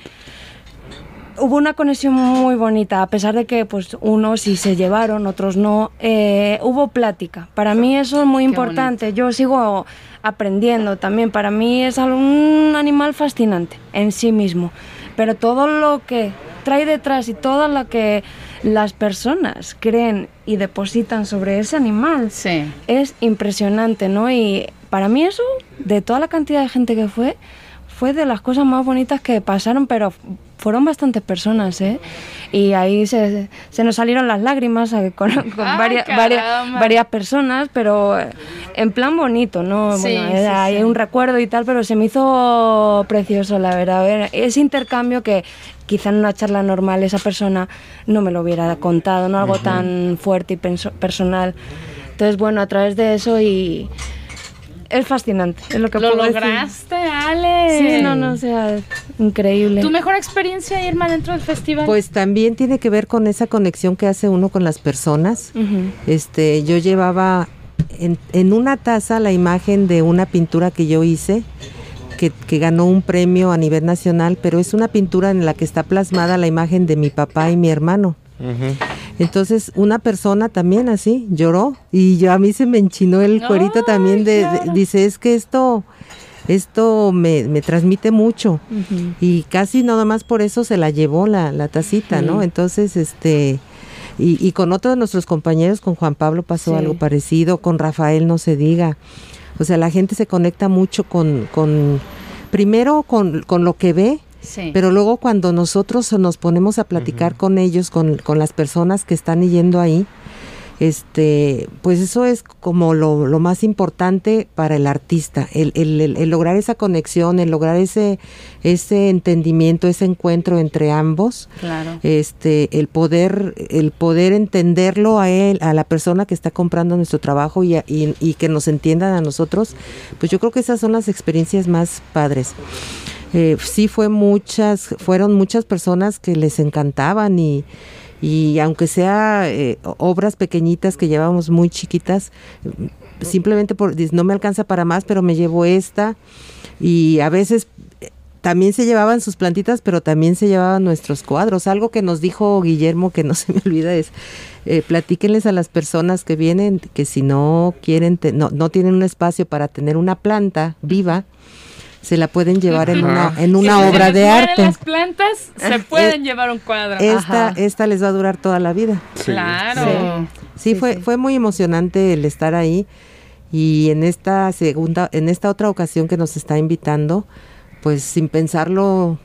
hubo una conexión muy bonita, a pesar de que pues unos sí se llevaron, otros no. eh, hubo plática. Para mí eso es muy importante. Yo sigo aprendiendo también. Para mí es un animal fascinante en sí mismo. Pero todo lo que trae detrás y todo lo que las personas creen y depositan sobre ese animal Sí. es impresionante, ¿no? Y para mí eso, de toda la cantidad de gente que fue, fue de las cosas más bonitas que pasaron, pero fueron bastantes personas, ¿eh? Y ahí se, se nos salieron las lágrimas eh, con, con Ay, varias, varias, varias personas, pero eh, en plan bonito, ¿no? Sí, bueno, sí, era- hay sí. un recuerdo y tal, pero se me hizo precioso, la verdad. ver Ese intercambio que quizá en una charla normal esa persona no me lo hubiera contado, ¿no? Algo tan fuerte y penso- personal. Entonces, bueno, a través de eso y... Es fascinante, es lo que Lo puedo decir. lograste, Ale. Sí, no, no, o sea, increíble. ¿Tu mejor experiencia, Irma, dentro del festival? Pues también tiene que ver con esa conexión que hace uno con las personas. Este, yo llevaba en, en una taza la imagen de una pintura que yo hice, que, que ganó un premio a nivel nacional, pero es una pintura en la que está plasmada la imagen de mi papá y mi hermano. Entonces una persona también así lloró y yo a mí se me enchinó el cuerito Ay, también de, dice es que esto esto me, me transmite mucho y casi nada más por eso se la llevó la, la tacita, ¿no? Entonces, este, y, y con otros de nuestros compañeros, con Juan Pablo pasó Sí. algo parecido, con Rafael no se diga. O sea, la gente se conecta mucho con, con primero con, con lo que ve, sí. pero luego cuando nosotros nos ponemos a platicar con ellos, con, con las personas que están yendo ahí, este, pues eso es como lo, lo más importante para el artista, el, el- el- el lograr esa conexión, el lograr ese, ese entendimiento, ese encuentro entre ambos, claro. este, el poder, el poder entenderlo a él, a la persona que está comprando nuestro trabajo y, a- y- y que nos entiendan a nosotros, pues yo creo que esas son las experiencias más padres. Eh, sí fue muchas, fueron muchas personas que les encantaban y, y aunque sea eh, obras pequeñitas que llevábamos muy chiquitas, simplemente por no me alcanza para más, pero me llevo esta y a veces eh, también se llevaban sus plantitas, pero también se llevaban nuestros cuadros. Algo que nos dijo Guillermo que no se me olvida es, eh, platíquenles a las personas que vienen que si no quieren, no, no tienen un espacio para tener una planta viva, se la pueden llevar en una, en una Si se obra les de arte. las plantas, se pueden llevar un cuadro. Esta, Ajá. esta les va a durar toda la vida. Claro. Sí, Sí, fue, sí. fue muy emocionante el estar ahí y en esta segunda, en esta otra ocasión que nos está invitando, pues sin pensarlo,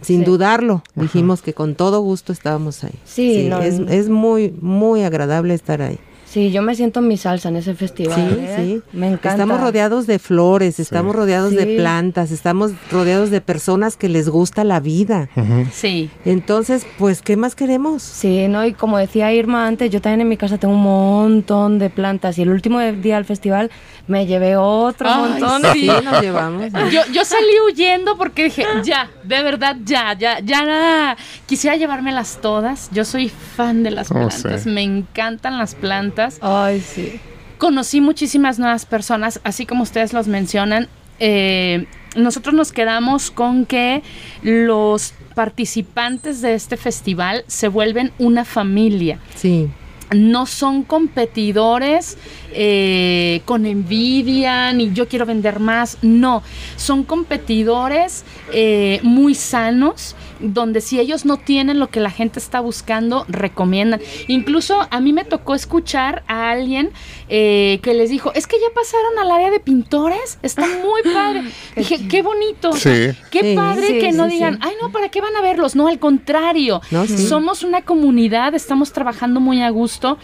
sin Sí. dudarlo, dijimos que con todo gusto estábamos ahí. Sí, no, es, es muy, muy agradable estar ahí. Sí, yo me siento en mi salsa en ese festival. Sí, ¿eh? sí. Me encanta. Estamos rodeados de flores, estamos rodeados de plantas, estamos rodeados de personas que les gusta la vida. Sí. Entonces, pues, ¿qué más queremos? Sí, ¿no? Y como decía Irma antes, yo también en mi casa tengo un montón de plantas y el último día del festival me llevé otro Ay, montón. sí. Sí, nos llevamos. Yo, yo salí huyendo porque dije, ya, de verdad, ya, ya, ya nada. Quisiera llevármelas todas. Yo soy fan de las Oh, plantas, sí. me encantan las plantas. Ay, sí. Conocí muchísimas nuevas personas, así como ustedes los mencionan. eh, nosotros nos quedamos con que los participantes de este festival se vuelven una familia Sí. no son competidores eh, con envidia, ni yo quiero vender más, no, son competidores eh, muy sanos, donde si ellos no tienen lo que la gente está buscando, recomiendan. Incluso a mí me tocó escuchar a alguien eh, que les dijo, es que ya pasaron al área de pintores, está muy padre. Dije, qué bonito, Sí. qué Sí, padre sí, que no sí, digan, sí. ay no, ¿para qué van a verlos? No, al contrario, No, sí. somos una comunidad, estamos trabajando muy a gusto.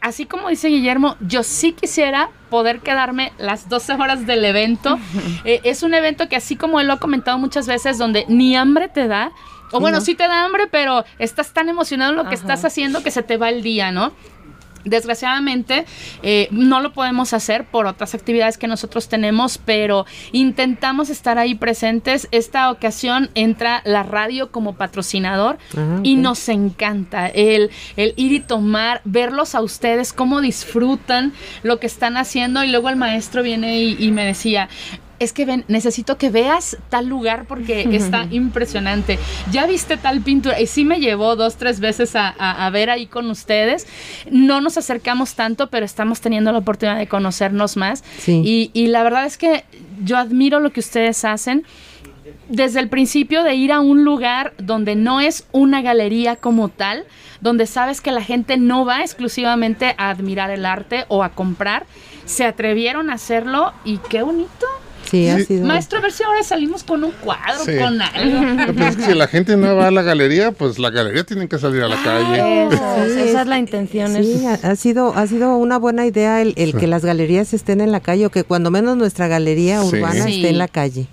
Así como dice Guillermo, yo sí quisiera poder quedarme las 12 horas del evento. Eh, es un evento que así como él lo ha comentado muchas veces, donde ni hambre te da. O bueno, no. sí te da hambre, pero estás tan emocionado en lo que estás haciendo que se te va el día, ¿no? Desgraciadamente eh, no lo podemos hacer por otras actividades que nosotros tenemos, pero intentamos estar ahí presentes. Esta ocasión entra la radio como patrocinador y nos encanta el, el ir y tomar, verlos a ustedes, cómo disfrutan lo que están haciendo y luego el maestro viene y, y me decía, es que ven, necesito que veas tal lugar porque está impresionante. Ya viste tal pintura. Y sí me llevó dos, tres veces a, a- a ver ahí con ustedes. No nos acercamos tanto, pero estamos teniendo la oportunidad de conocernos más. Sí. Y, y la verdad es que yo admiro lo que ustedes hacen. Desde el principio de ir a un lugar donde no es una galería como tal, donde sabes que la gente no va exclusivamente a admirar el arte o a comprar, se atrevieron a hacerlo y qué bonito. Sí, ha sido. Maestro, a ver si ahora salimos con un cuadro, Sí. con algo. No, pues es que si la gente no va a la galería, pues la galería tiene que salir a la calle. Sí, esa es- es la intención. es- Sí, ha, ha sido, ha sido una buena idea el, el que las galerías estén en la calle o que cuando menos nuestra galería Sí. urbana Sí. esté en la calle.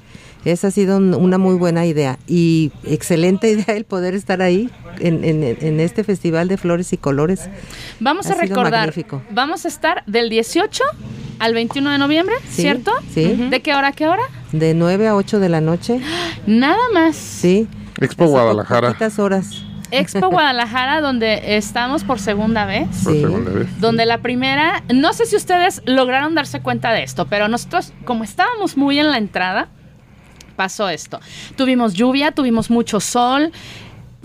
Esa ha sido un- una muy buena idea y excelente idea el poder estar ahí en, en- en este Festival de Flores y Colores. Vamos Ha a sido recordar, magnífico. vamos a estar del 18 al 21 de noviembre, Sí, ¿cierto? sí. ¿De qué hora a qué hora? De 9 a 8 de la noche. Nada más. Sí. Expo Guadalajara, Poquitas horas. Expo Guadalajara, donde estamos por segunda vez. por Sí. segunda vez. Donde la primera, no sé si ustedes lograron darse cuenta de esto, pero nosotros, como estábamos muy en la entrada, pasó esto. Tuvimos lluvia, tuvimos mucho sol,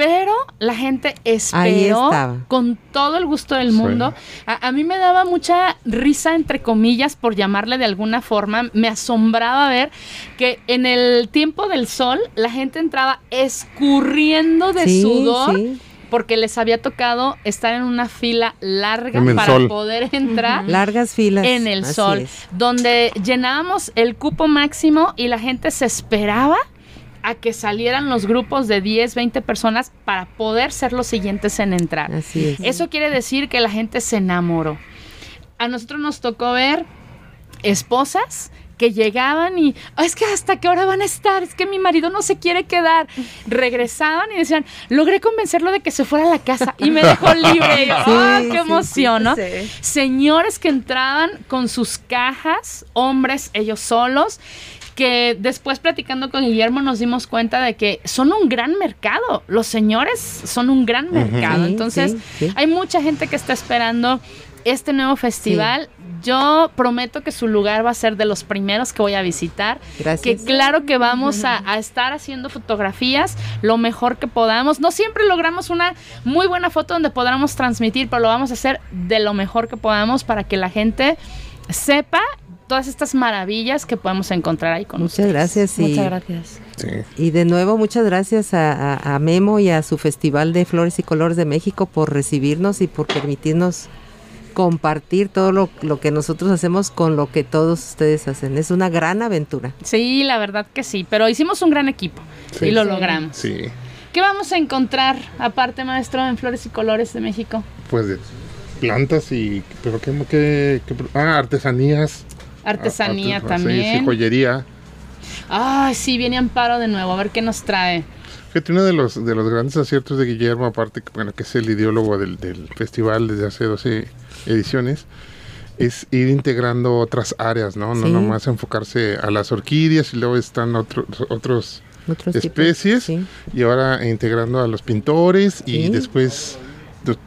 pero la gente esperó con todo el gusto del Sí. mundo. A, a mí me daba mucha risa, entre comillas, por llamarle de alguna forma. Me asombraba ver que en el tiempo del sol la gente entraba escurriendo de Sí, sudor sí. porque les había tocado estar en una fila larga para sol. poder entrar Largas filas. en el así sol, es. donde llenábamos el cupo máximo y la gente se esperaba a que salieran los grupos de 10, 20 personas para poder ser los siguientes en entrar. Así es. Eso quiere decir que la gente se enamoró. A nosotros nos tocó ver esposas que llegaban y "Ah, es que hasta qué hora van a estar, es que mi marido no se quiere quedar. Regresaban y decían, logré convencerlo de que se fuera a la casa y me dejó libre. Y yo, Sí, "Ah, qué sí, emoción. Señores que entraban con sus cajas, hombres ellos solos, que después platicando con Guillermo nos dimos cuenta de que son un gran mercado. Los señores son un gran mercado. Sí, Entonces, sí, sí. hay mucha gente que está esperando este nuevo festival. Yo prometo que su lugar va a ser de los primeros que voy a visitar. Gracias. Que claro que vamos a, a estar haciendo fotografías lo mejor que podamos. No siempre logramos una muy buena foto donde podamos transmitir, pero lo vamos a hacer de lo mejor que podamos para que la gente sepa todas estas maravillas que podemos encontrar ahí con Muchas ustedes. gracias. y- Muchas gracias. Sí. Y de nuevo, muchas gracias a, a- a Memo y a su Festival de Flores y Colores de México por recibirnos y por permitirnos compartir todo lo, lo que nosotros hacemos con lo que todos ustedes hacen. Es una gran aventura. Sí, la verdad que sí, pero hicimos un gran equipo Sí. y lo Sí. logramos. Sí, ¿Qué vamos a encontrar aparte, maestro, en Flores y Colores de México? pues de plantas y... ¿Pero qué? qué- qué- ah, artesanías. Artesanía Arte- también. Sí, sí, joyería. Ay, sí, viene Amparo de nuevo, a ver qué nos trae. Fíjate, uno de los, de los grandes aciertos de Guillermo, aparte que, bueno, que es el ideólogo del, del festival desde hace 12 ediciones, es ir integrando otras áreas, ¿no? No Sí. nomás enfocarse a las orquídeas y luego están otros otros Otros tipos, especies sí. y ahora integrando a los pintores y Sí. después,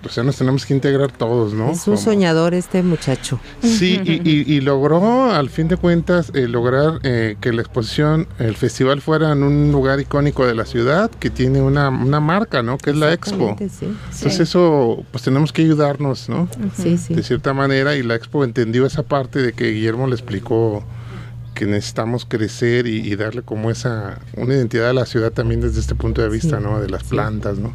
o sea, nos tenemos que integrar todos, ¿no? Es un Como- soñador este muchacho. Sí, y, y- y logró, al fin de cuentas, eh, lograr eh, que la exposición, el festival fuera en un lugar icónico de la ciudad que tiene una, una marca, ¿no? Que es la Expo. Sí, Entonces eso, pues tenemos que ayudarnos, ¿no? sí, sí. De cierta manera, y la Expo entendió esa parte de que Guillermo le explicó que necesitamos crecer y, y darle como esa, una identidad a la ciudad también desde este punto de vista, Sí, ¿no? De las sí. plantas, ¿no?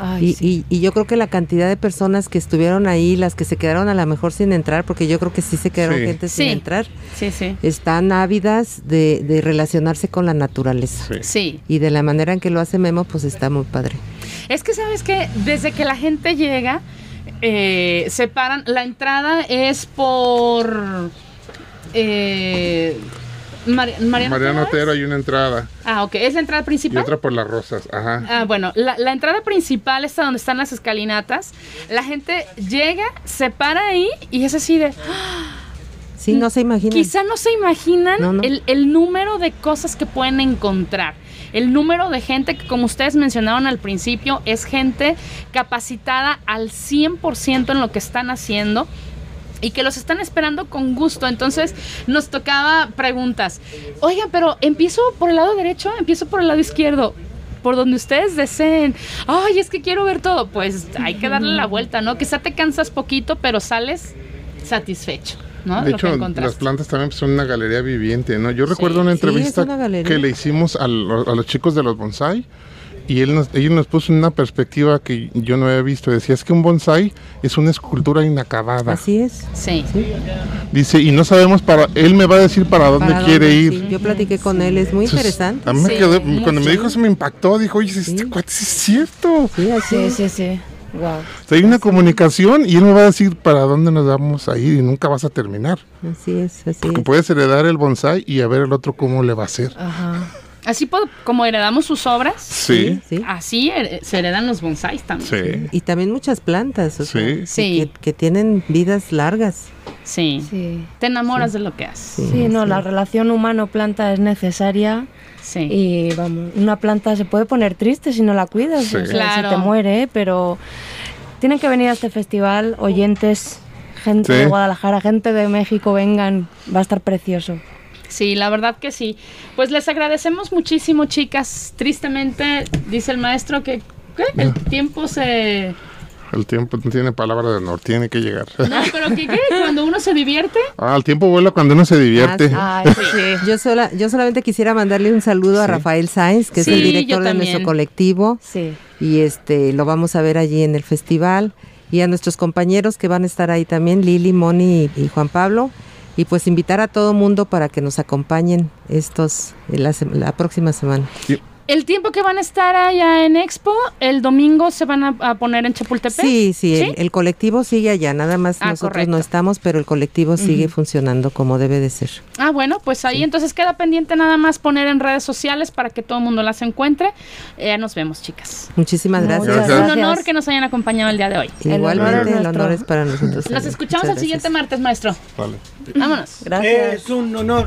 Ay, Y, sí. y- y yo creo que la cantidad de personas que estuvieron ahí, las que se quedaron a lo mejor sin entrar, porque yo creo que sí se quedaron Sí. gente sin Sí. entrar, sí, sí. están ávidas de, de relacionarse con la naturaleza. Sí. Sí. Y de la manera en que lo hace Memo, pues está muy padre. Es que sabes que desde que la gente llega, eh, se paran. La entrada es por. Eh, Mari- Mariano, Mariano Otero, hay una entrada Ah, ok. ¿Es la entrada y principal? otra por las rosas, ajá. Ah, bueno, la, la entrada principal está donde están las escalinatas. La gente llega, se para ahí y es así de. Sí, no se imaginan. Quizá no se imaginan No, no. El, el número de cosas que pueden encontrar. El número de gente que, como ustedes mencionaron al principio, es gente capacitada al 100% en lo que están haciendo y que los están esperando con gusto. Entonces nos tocaba preguntas. Oigan, pero empiezo por el lado derecho, empiezo por el lado izquierdo. Por donde ustedes deseen. Ay, es que quiero ver todo. Pues hay que darle la vuelta, ¿no? Quizá te cansas poquito, pero sales satisfecho, ¿no? De Lo hecho, las plantas también pues, son una galería viviente, ¿no? Yo recuerdo una Sí, entrevista una que le hicimos a los chicos de los bonsai y él nos, ella nos puso una perspectiva que yo no había visto. Decía, es que un bonsai es una escultura inacabada. Así es. Sí. Dice, y no sabemos para, él me va a decir para dónde ¿Para quiere dónde? ir. Sí, yo platiqué con él, es muy Entonces, interesante. A mí me Sí, quedó- cuando me dijo eso me impactó. Dijo, oye, este cuate sí es cierto. Sí, así Sí, es. sí, sí. Wow. O sea, hay una comunicación y él me va a decir para dónde nos vamos a ir y nunca vas a terminar. Así es, así Porque es. puedes heredar el bonsai y a ver el otro cómo le va a hacer. Ajá. Así como heredamos sus obras, Sí, Sí. así her- se heredan los bonsáis también. sí. Y también muchas plantas, o sea, Sí. que- Sí. Que, que tienen vidas largas. Sí. Sí. Te enamoras de lo que haces. Sí, no, la relación humano-planta es necesaria. Sí. Y vamos, una planta se puede poner triste si no la cuidas, Sí. o sea, Claro. se te muere, pero tienen que venir a este festival, oyentes, gente Sí. de Guadalajara, gente de México, vengan, va a estar precioso. Sí, la verdad que sí. Pues les agradecemos muchísimo, chicas. Tristemente, dice el maestro que ¿qué? el tiempo se... El tiempo no tiene palabra de honor, tiene que llegar. No, pero que ¿qué? cuando uno se divierte. Ah, el tiempo vuela cuando uno se divierte. Ah, Ay, sí. Yo, sola, yo solamente quisiera mandarle un saludo a. Rafael Sáenz, que Sí, es el director de nuestro colectivo. Sí. y este lo vamos a ver allí en el festival y a nuestros compañeros que van a estar ahí también, Lili, Moni y, y Juan Pablo y pues invitar a todo mundo para que nos acompañen estos la, sem- la próxima semana. El tiempo que van a estar allá en Expo, el domingo se van a, a poner en Chapultepec. Sí, sí, ¿Sí? El, el colectivo sigue allá, nada más Ah, nosotros correcto. no estamos, pero el colectivo sigue funcionando como debe de ser. Ah, bueno, pues ahí entonces queda pendiente nada más poner en redes sociales para que todo el mundo las encuentre. Eh, nos vemos, chicas. Muchísimas gracias. Gracias. Un honor que nos hayan acompañado el día de hoy. El honor Igualmente es el honor es para nosotros. Nos escuchamos Muchas el siguiente gracias. martes, maestro. Vale. Vámonos. Gracias. Es un honor.